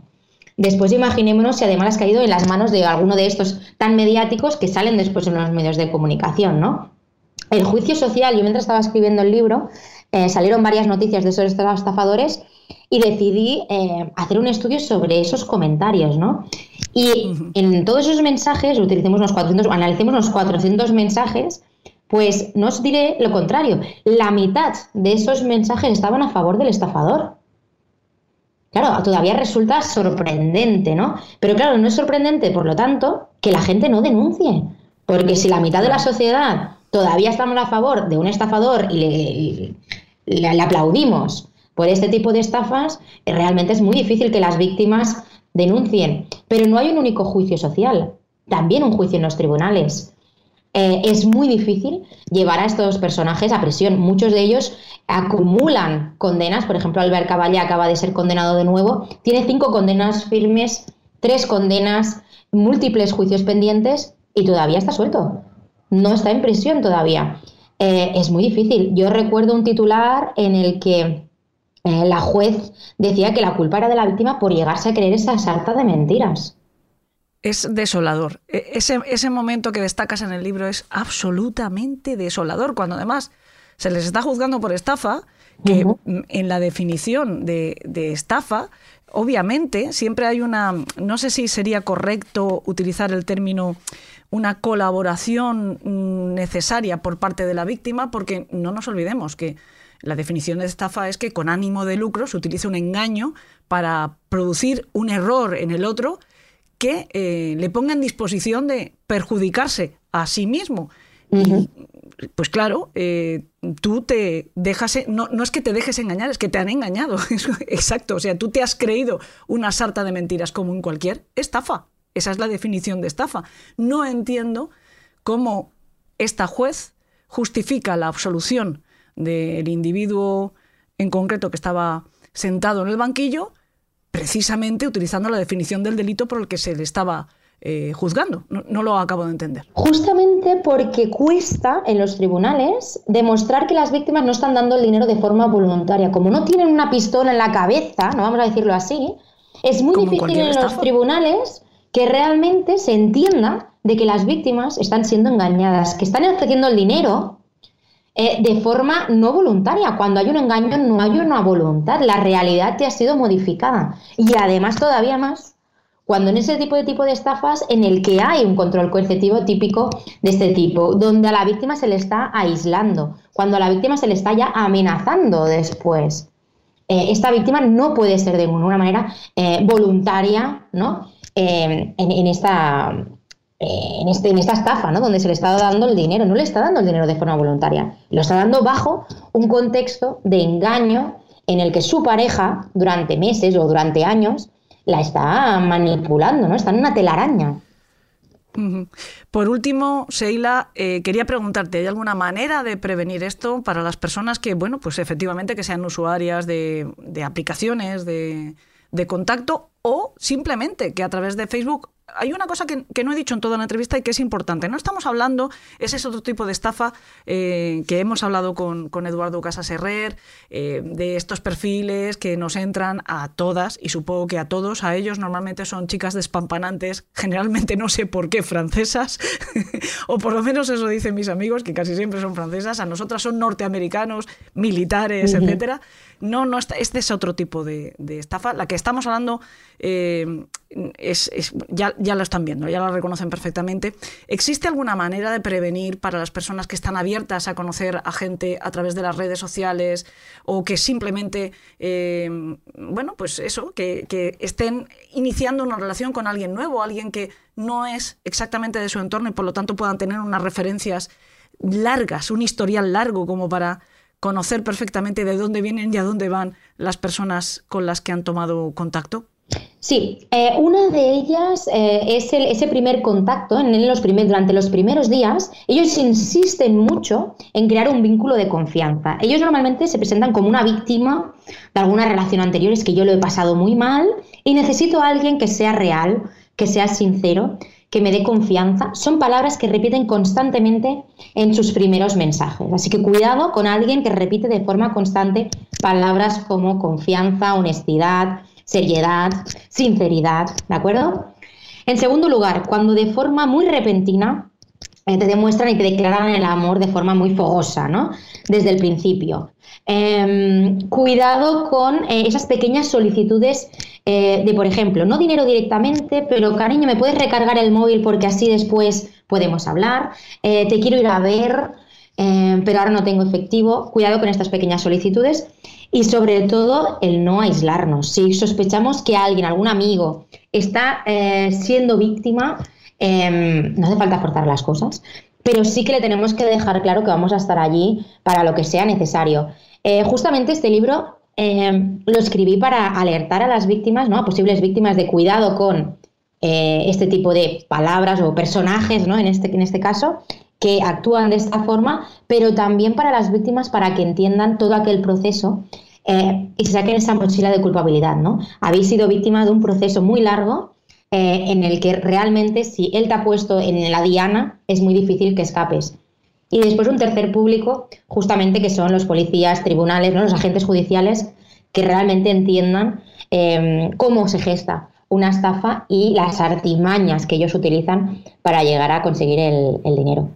Después imaginémonos si además has caído en las manos de alguno de estos tan mediáticos que salen después en los medios de comunicación, ¿no? El juicio social, yo mientras estaba escribiendo el libro, eh, salieron varias noticias de esos estafadores y decidí eh, hacer un estudio sobre esos comentarios, ¿no? Y en todos esos mensajes, utilicemos unos 400, analicemos unos 400 mensajes, pues no os diré lo contrario. La mitad de esos mensajes estaban a favor del estafador. Claro, todavía resulta sorprendente, ¿no? Pero claro, no es sorprendente, por lo tanto, que la gente no denuncie. Porque si la mitad de la sociedad todavía estamos a favor de un estafador y le aplaudimos por este tipo de estafas, realmente es muy difícil que las víctimas denuncien. Pero no hay un único juicio social, también un juicio en los tribunales. Eh, es muy difícil llevar a estos personajes a prisión. Muchos de ellos acumulan condenas. Por ejemplo, Albert Caballé acaba de ser condenado de nuevo. Tiene cinco condenas firmes, tres condenas, múltiples juicios pendientes y todavía está suelto. No está en prisión todavía. Eh, es muy difícil. Yo recuerdo un titular en el que eh, la juez decía que la culpa era de la víctima por llegarse a creer esa sarta de mentiras. Es desolador. E, ese, ese momento que destacas en el libro es absolutamente desolador, cuando además se les está juzgando por estafa, que en la definición de, de estafa, obviamente, siempre hay una, no sé si sería correcto utilizar el término una colaboración mm, necesaria por parte de la víctima, porque no nos olvidemos que la definición de estafa es que con ánimo de lucro se utiliza un engaño para producir un error en el otro que eh, le ponga en disposición de perjudicarse a sí mismo. pues claro, eh, tú te dejas, no, no, es que te dejes engañar, es que te han engañado. Exacto, o sea, tú te has creído una sarta de mentiras como en cualquier estafa. Esa es la definición de estafa. No entiendo cómo esta juez justifica la absolución del individuo en concreto que estaba sentado en el banquillo, precisamente utilizando la definición del delito por el que se le estaba eh, juzgando. No, lo acabo de entender. Justamente porque cuesta en los tribunales demostrar que las víctimas no están dando el dinero de forma voluntaria. Como no tienen una pistola en la cabeza, no vamos a decirlo así, es muy difícil en los tribunales que realmente se entienda de que las víctimas están siendo engañadas, que están ofreciendo el dinero eh, de forma no voluntaria. Cuando hay un engaño no hay una voluntad, la realidad te ha sido modificada. Y además todavía más cuando en ese tipo de tipo de estafas en el que hay un control coercitivo típico de este tipo, donde a la víctima se le está aislando, cuando a la víctima se le está ya amenazando después. Eh, esta víctima no puede ser de ninguna manera eh, voluntaria ¿no? Eh, en, esta, en, este, esta estafa, ¿no? donde se le está dando el dinero. No le está dando el dinero de forma voluntaria, lo está dando bajo un contexto de engaño en el que su pareja, durante meses o durante años, la está manipulando, ¿no? Está en una telaraña. Por último, Sheila, eh, quería preguntarte, ¿hay alguna manera de prevenir esto para las personas que, bueno, pues efectivamente que sean usuarias de, aplicaciones de contacto o simplemente que a través de Facebook hay una cosa que, no he dicho en toda la entrevista y que es importante. No estamos hablando, ese es otro tipo de estafa eh, que hemos hablado con, Eduardo Casas Herrer, eh, de estos perfiles que nos entran a todas y supongo que a todos, a ellos normalmente son chicas despampanantes, generalmente no sé por qué francesas, o por lo menos eso dicen mis amigos, que casi siempre son francesas, a nosotras son norteamericanos, militares, etcétera. No, no, este es otro tipo de, estafa. La que estamos hablando es, ya, lo están viendo, ya lo reconocen perfectamente. ¿Existe alguna manera de prevenir para las personas que están abiertas a conocer a gente a través de las redes sociales o que simplemente, eh, bueno, pues eso, que estén iniciando una relación con alguien nuevo, alguien que no es exactamente de su entorno y por lo tanto puedan tener unas referencias largas, un historial largo como para conocer perfectamente de dónde vienen y a dónde van las personas con las que han tomado contacto? Sí, eh, una de ellas eh, es ese primer contacto en los durante los primeros días. Ellos insisten mucho en crear un vínculo de confianza. Ellos normalmente se presentan como una víctima de alguna relación anterior, es que yo lo he pasado muy mal y necesito a alguien que sea real, que sea sincero que me dé confianza, son palabras que repiten constantemente en sus primeros mensajes. Así que cuidado con alguien que repite de forma constante palabras como confianza, honestidad, seriedad, sinceridad, ¿de acuerdo? En segundo lugar, cuando de forma muy repentina eh, te demuestran y te declaran el amor de forma muy fogosa, ¿no? Desde el principio. Em, cuidado con eh, esas pequeñas solicitudes eh, de, por ejemplo, no dinero directamente, pero cariño, ¿me puedes recargar el móvil porque así después podemos hablar? Te quiero ir a ver, eh, pero ahora no tengo efectivo. Cuidado con estas pequeñas solicitudes y sobre todo el no aislarnos. Si sospechamos que alguien, algún amigo, está siendo víctima, em, no hace falta forzar las cosas, pero sí que le tenemos que dejar claro que vamos a estar allí para lo que sea necesario. justamente este libro Em, lo escribí para alertar a las víctimas, ¿no? a posibles víctimas de cuidado con eh, este tipo de palabras o personajes, ¿no? en, este, en este caso, que actúan de esta forma, pero también para las víctimas para que entiendan todo aquel proceso eh, y se saquen esa mochila de culpabilidad. ¿no? Habéis sido víctima de un proceso muy largo eh, en el que realmente si él te ha puesto en la diana, es muy difícil que escapes. Y después un tercer público, justamente que son los policías, tribunales, ¿no? los agentes judiciales, que realmente entiendan em, cómo se gesta una estafa y las artimañas que ellos utilizan para llegar a conseguir el, dinero.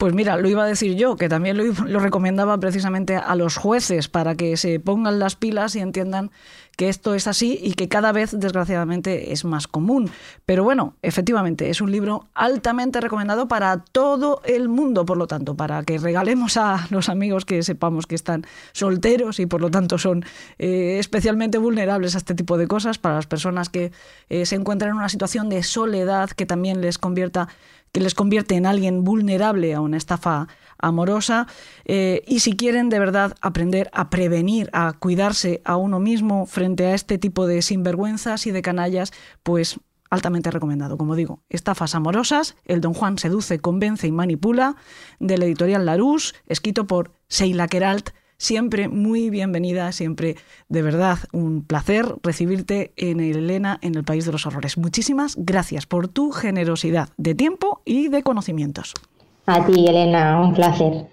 Pues mira, lo iba a decir yo, que también lo, recomendaba precisamente a los jueces para que se pongan las pilas y entiendan que esto es así y que cada vez, desgraciadamente, es más común. Pero bueno, efectivamente, es un libro altamente recomendado para todo el mundo, por lo tanto, para que regalemos a los amigos que sepamos que están solteros y por lo tanto son eh, especialmente vulnerables a este tipo de cosas, para las personas que eh, se encuentran en una situación de soledad que también les convierta que les convierte en alguien vulnerable a una estafa amorosa eh, y si quieren de verdad aprender a prevenir, a cuidarse a uno mismo frente a este tipo de sinvergüenzas y de canallas, pues altamente recomendado. Como digo, Estafas amorosas, el Don Juan seduce, convence y manipula, de la editorial Larousse, escrito por Sheila Keralt, siempre muy bienvenida, siempre de verdad un placer recibirte en Elena en el País de los Horrores. Muchísimas gracias por tu generosidad de tiempo y de conocimientos. A ti, Elena, un placer.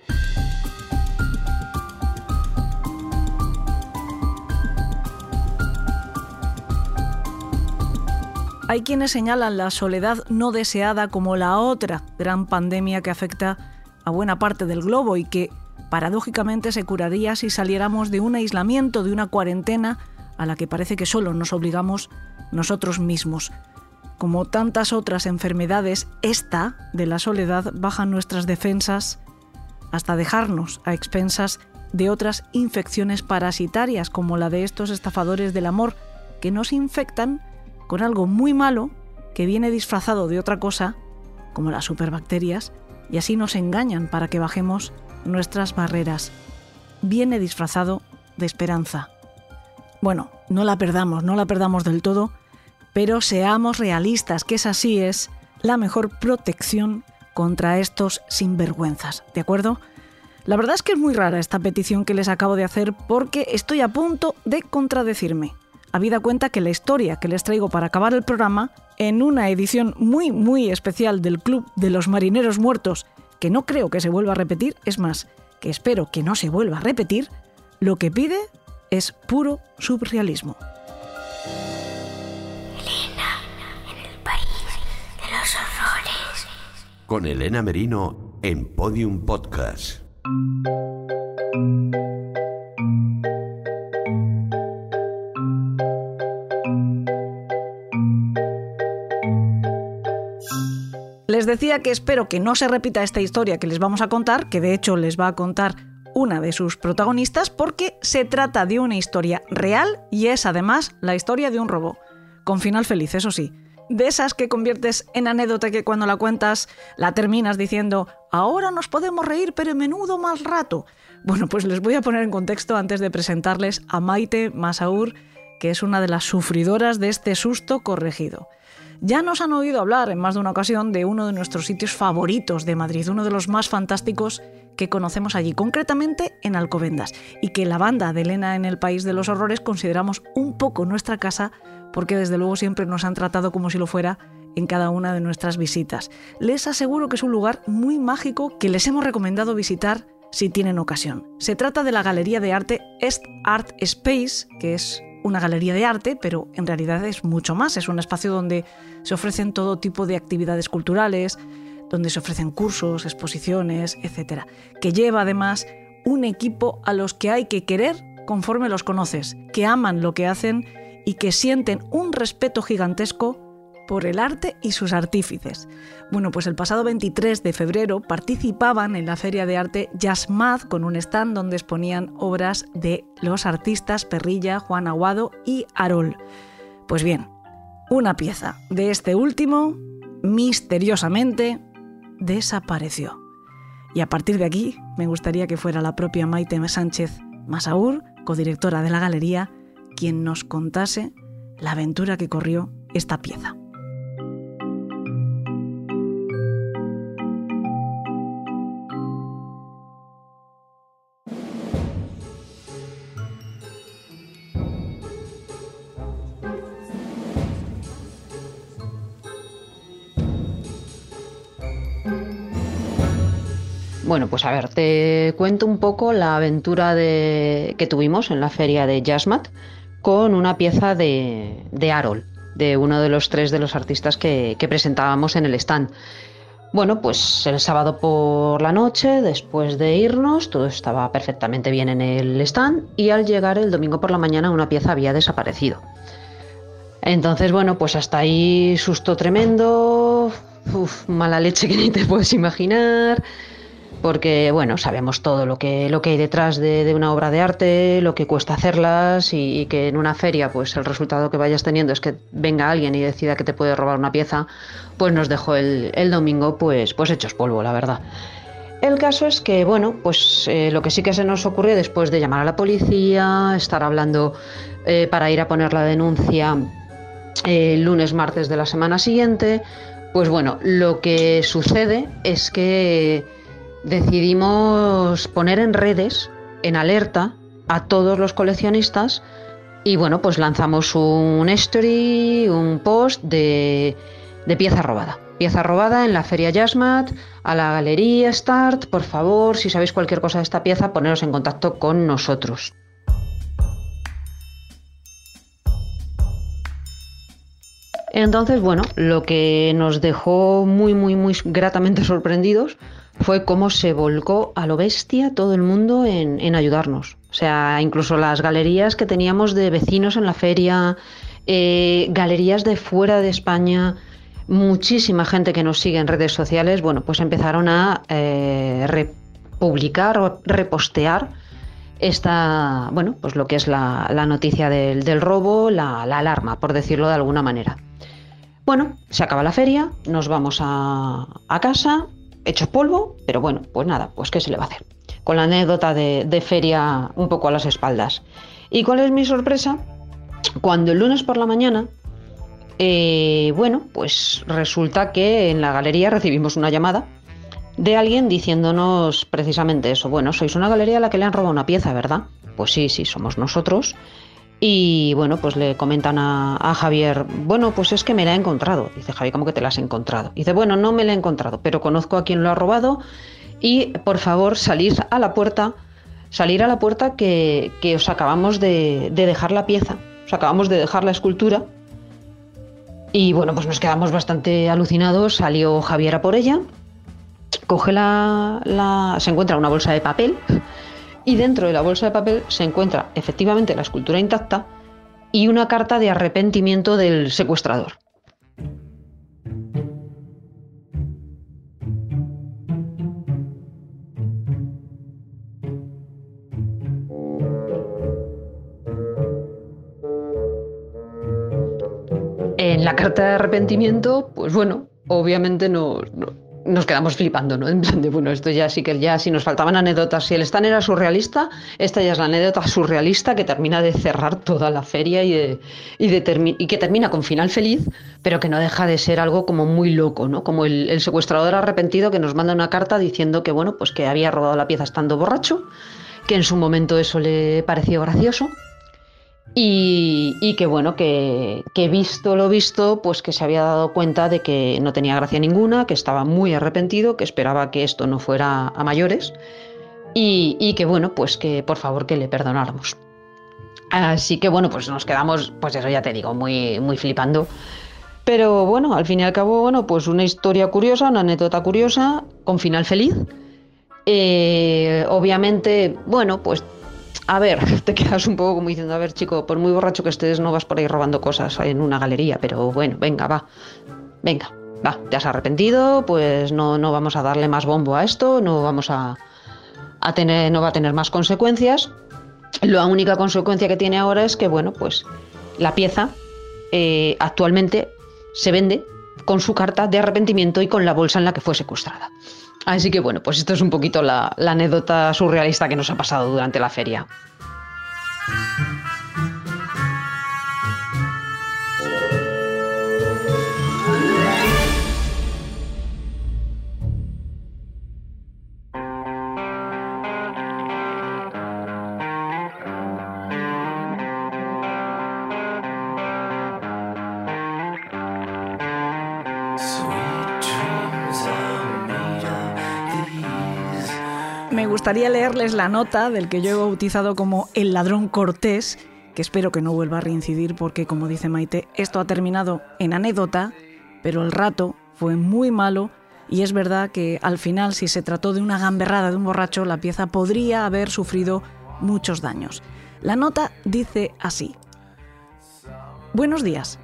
Hay quienes señalan la soledad no deseada como la otra gran pandemia que afecta a buena parte del globo y que paradójicamente se curaría si saliéramos de un aislamiento, de una cuarentena a la que parece que solo nos obligamos nosotros mismos. Como tantas otras enfermedades, esta de la soledad baja nuestras defensas hasta dejarnos a expensas de otras infecciones parasitarias como la de estos estafadores del amor que nos infectan con algo muy malo que viene disfrazado de otra cosa, como las superbacterias, y así nos engañan para que bajemos nuestras barreras. Viene disfrazado de esperanza. Bueno, no la perdamos, no la perdamos del todo, pero seamos realistas, que esa sí es la mejor protección contra estos sinvergüenzas, ¿de acuerdo? La verdad es que es muy rara esta petición que les acabo de hacer porque estoy a punto de contradecirme. Habida cuenta que la historia que les traigo para acabar el programa, en una edición muy muy especial del Club de los Marineros Muertos que no creo que se vuelva a repetir, es más, que espero que no se vuelva a repetir, lo que pide es puro surrealismo. Elena, en el país de los horrores. Con Elena Merino en Podium Podcast. Les decía que espero que no se repita esta historia que les vamos a contar, que de hecho les va a contar una de sus protagonistas, porque se trata de una historia real y es además la historia de un robo. Con final feliz, eso sí. De esas que conviertes en anécdota que cuando la cuentas la terminas diciendo, ahora nos podemos reír, pero menudo mal rato. Bueno, pues les voy a poner en contexto antes de presentarles a Maite Masaur, que es una de las sufridoras de este susto corregido. Ya nos han oído hablar en más de una ocasión de uno de nuestros sitios favoritos de Madrid, uno de los más fantásticos que conocemos allí, concretamente en Alcobendas, y que la banda de Elena en el País de los Horrores consideramos un poco nuestra casa porque desde luego siempre nos han tratado como si lo fuera en cada una de nuestras visitas. Les aseguro que es un lugar muy mágico que les hemos recomendado visitar si tienen ocasión. Se trata de la Galería de Arte Est Art Space, que es una galería de arte, pero en realidad es mucho más. Es un espacio donde se ofrecen todo tipo de actividades culturales, donde se ofrecen cursos, exposiciones, etc. Que lleva además un equipo a los que hay que querer conforme los conoces, que aman lo que hacen y que sienten un respeto gigantesco por el arte y sus artífices. Bueno, pues el pasado 23 de febrero participaban en la Feria de Arte Jazzmad con un stand donde exponían obras de los artistas Perrilla, Juan Aguado y Arol. Pues bien, una pieza de este último misteriosamente desapareció. Y a partir de aquí me gustaría que fuera la propia Maite Sánchez Masaur, codirectora de la galería, quien nos contase la aventura que corrió esta pieza. Bueno, pues a ver, te cuento un poco la aventura que tuvimos en la feria de Jazzmat con una pieza de, de Arol, de uno de los tres de los artistas que, presentábamos en el stand. Bueno, pues el sábado por la noche, después de irnos, todo estaba perfectamente bien en el stand y al llegar el domingo por la mañana una pieza había desaparecido. Entonces, bueno, pues hasta ahí susto tremendo, mala leche que ni te puedes imaginar, porque, bueno, sabemos todo lo que, lo que hay detrás de, una obra de arte, lo que cuesta hacerlas y, que en una feria, pues el resultado que vayas teniendo es que venga alguien y decida que te puede robar una pieza, pues nos dejó el, domingo, pues, pues hechos polvo, la verdad. El caso es que, bueno, pues eh, lo que sí que se nos ocurrió después de llamar a la policía, estar hablando eh, para ir a poner la denuncia eh, lunes, martes de la semana siguiente, pues bueno, lo que sucede es que decidimos poner en redes, en alerta, a todos los coleccionistas y bueno, pues lanzamos un story, un post de, pieza robada. Pieza robada en la Feria Jasmat, a la Galería Start. Por favor, si sabéis cualquier cosa de esta pieza, poneros en contacto con nosotros. Entonces, bueno, lo que nos dejó muy, muy, muy gratamente sorprendidos fue cómo se volcó a lo bestia todo el mundo en, ayudarnos. O sea, incluso las galerías que teníamos de vecinos en la feria, eh, galerías de fuera de España, muchísima gente que nos sigue en redes sociales, bueno, pues empezaron a eh, republicar o repostear esta, bueno, pues lo que es la, noticia del, robo, la, la, alarma, por decirlo de alguna manera. Bueno, se acaba la feria, nos vamos a casa, hechos polvo, pero bueno, pues nada, pues qué se le va a hacer. Con la anécdota de, feria un poco a las espaldas. ¿Y cuál es mi sorpresa? Cuando el lunes por la mañana eh, bueno, pues resulta que en la galería recibimos una llamada de alguien diciéndonos precisamente eso. Bueno, sois una galería a la que le han robado una pieza, ¿verdad? Pues sí, sí, somos nosotros. Y bueno, pues le comentan a, Javier, bueno, pues es que me la he encontrado. Dice Javier, ¿cómo que te la has encontrado? Dice, bueno, no me la he encontrado, pero conozco a quien lo ha robado y por favor salir a la puerta, salir a la puerta que, que os acabamos de, de dejar la pieza, os acabamos de dejar la escultura y bueno, pues nos quedamos bastante alucinados. Salió Javier a por ella, coge la, se encuentra una bolsa de papel y dentro de la bolsa de papel se encuentra efectivamente la escultura intacta y una carta de arrepentimiento del secuestrador. En la carta de arrepentimiento, pues bueno, obviamente no, no nos quedamos flipando, ¿no? En plan de, bueno, esto ya sí que ya, si nos faltaban anécdotas, si el stand era surrealista, esta ya es la anécdota surrealista que termina de cerrar toda la feria y, de, y, de y que termina con final feliz, pero que no deja de ser algo como muy loco, ¿no? Como el, el, secuestrador arrepentido que nos manda una carta diciendo que, bueno, pues que había robado la pieza estando borracho, que en su momento eso le pareció gracioso, y, que bueno, que, que, visto lo visto, pues que se había dado cuenta de que no tenía gracia ninguna, que estaba muy arrepentido, que esperaba que esto no fuera a mayores y, y que bueno, pues que por favor que le perdonáramos. Así que bueno, pues nos quedamos, pues eso ya te digo, muy, muy flipando. Pero bueno, al fin y al cabo, bueno, pues una historia curiosa, una anécdota curiosa, con final feliz. Eh, obviamente, bueno, pues a ver, te quedas un poco como diciendo, a ver, chico, por muy borracho que estés, no vas por ahí robando cosas en una galería, pero bueno, venga, va, venga, va, te has arrepentido, pues no, no vamos a darle más bombo a esto, no vamos a, tener, no va a tener más consecuencias. La única consecuencia que tiene ahora es que, bueno, pues la pieza eh, actualmente se vende con su carta de arrepentimiento y con la bolsa en la que fue secuestrada. Así que bueno, pues esto es un poquito la, anécdota surrealista que nos ha pasado durante la feria. Gustaría leerles la nota del que yo he bautizado como el ladrón cortés, que espero que no vuelva a reincidir porque, como dice Maite, esto ha terminado en anécdota, pero el rato fue muy malo y es verdad que al final si se trató de una gamberrada de un borracho, la pieza podría haber sufrido muchos daños. La nota dice así. Buenos días.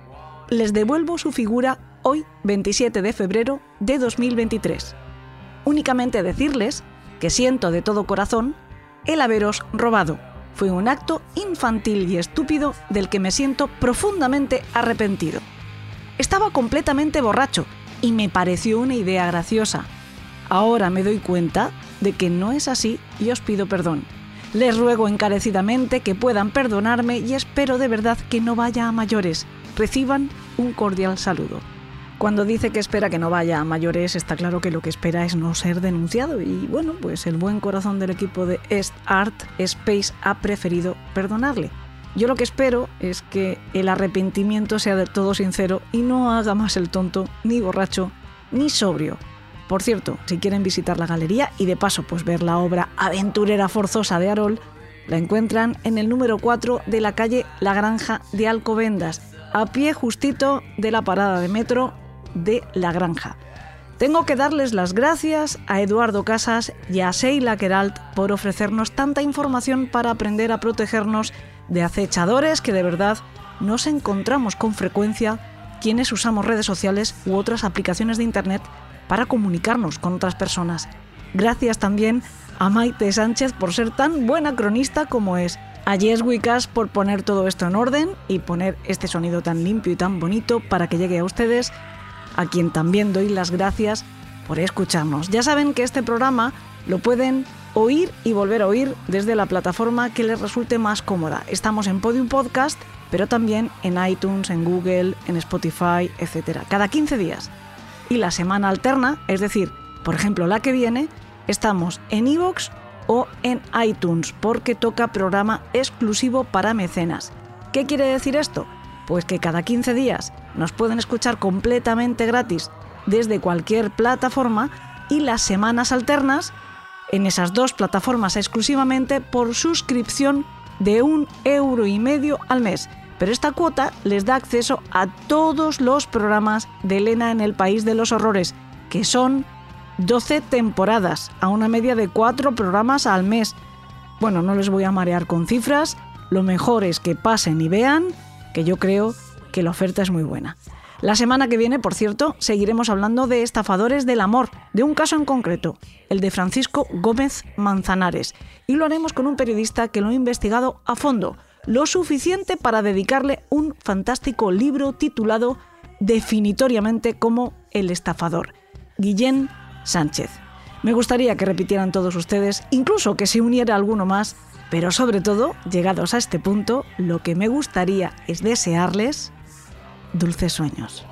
Les devuelvo su figura hoy 27 de febrero de 2023. Únicamente decirles que siento de todo corazón el haberos robado. Fue un acto infantil y estúpido del que me siento profundamente arrepentido. Estaba completamente borracho y me pareció una idea graciosa. Ahora me doy cuenta de que no es así y os pido perdón. Les ruego encarecidamente que puedan perdonarme y espero de verdad que no vaya a mayores. Reciban un cordial saludo. Cuando dice que espera que no vaya a mayores, está claro que lo que espera es no ser denunciado y bueno, pues el buen corazón del equipo de Est Art Space ha preferido perdonarle. Yo lo que espero es que el arrepentimiento sea de todo sincero y no haga más el tonto, ni borracho, ni sobrio. Por cierto, si quieren visitar la galería y de paso pues ver la obra aventurera forzosa de Arol, la encuentran en el número 4 de la calle La Granja de Alcobendas, a pie justito de la parada de metro de La Granja. Tengo que darles las gracias a Eduardo Casas y a Sheila Keralt por ofrecernos tanta información para aprender a protegernos de acechadores que de verdad nos encontramos con frecuencia quienes usamos redes sociales u otras aplicaciones de Internet para comunicarnos con otras personas. Gracias también a Maite Sánchez por ser tan buena cronista como es, a Jess Wicas por poner todo esto en orden y poner este sonido tan limpio y tan bonito para que llegue a ustedes, a quien también doy las gracias por escucharnos. Ya saben que este programa lo pueden oír y volver a oír desde la plataforma que les resulte más cómoda. Estamos en Podium Podcast, pero también en iTunes, en Google, en Spotify, etc. Cada 15 días. Y la semana alterna, es decir, por ejemplo la que viene, estamos en iVoox o en iTunes porque toca programa exclusivo para mecenas. ¿Qué quiere decir esto? Pues que cada 15 días nos pueden escuchar completamente gratis desde cualquier plataforma y las semanas alternas en esas dos plataformas exclusivamente por suscripción de un euro y medio al mes. Pero esta cuota les da acceso a todos los programas de Elena en el País de los Horrores, que son 12 temporadas, a una media de 4 programas al mes. Bueno, no les voy a marear con cifras, lo mejor es que pasen y vean, que yo creo que la oferta es muy buena. La semana que viene, por cierto, seguiremos hablando de estafadores del amor, de un caso en concreto, el de Francisco Gómez Manzanares, y lo haremos con un periodista que lo ha investigado a fondo, lo suficiente para dedicarle un fantástico libro titulado definitoriamente como El estafador, Guillén Sánchez. Me gustaría que repitieran todos ustedes, incluso que se uniera alguno más, pero sobre todo, llegados a este punto, lo que me gustaría es desearles dulces sueños.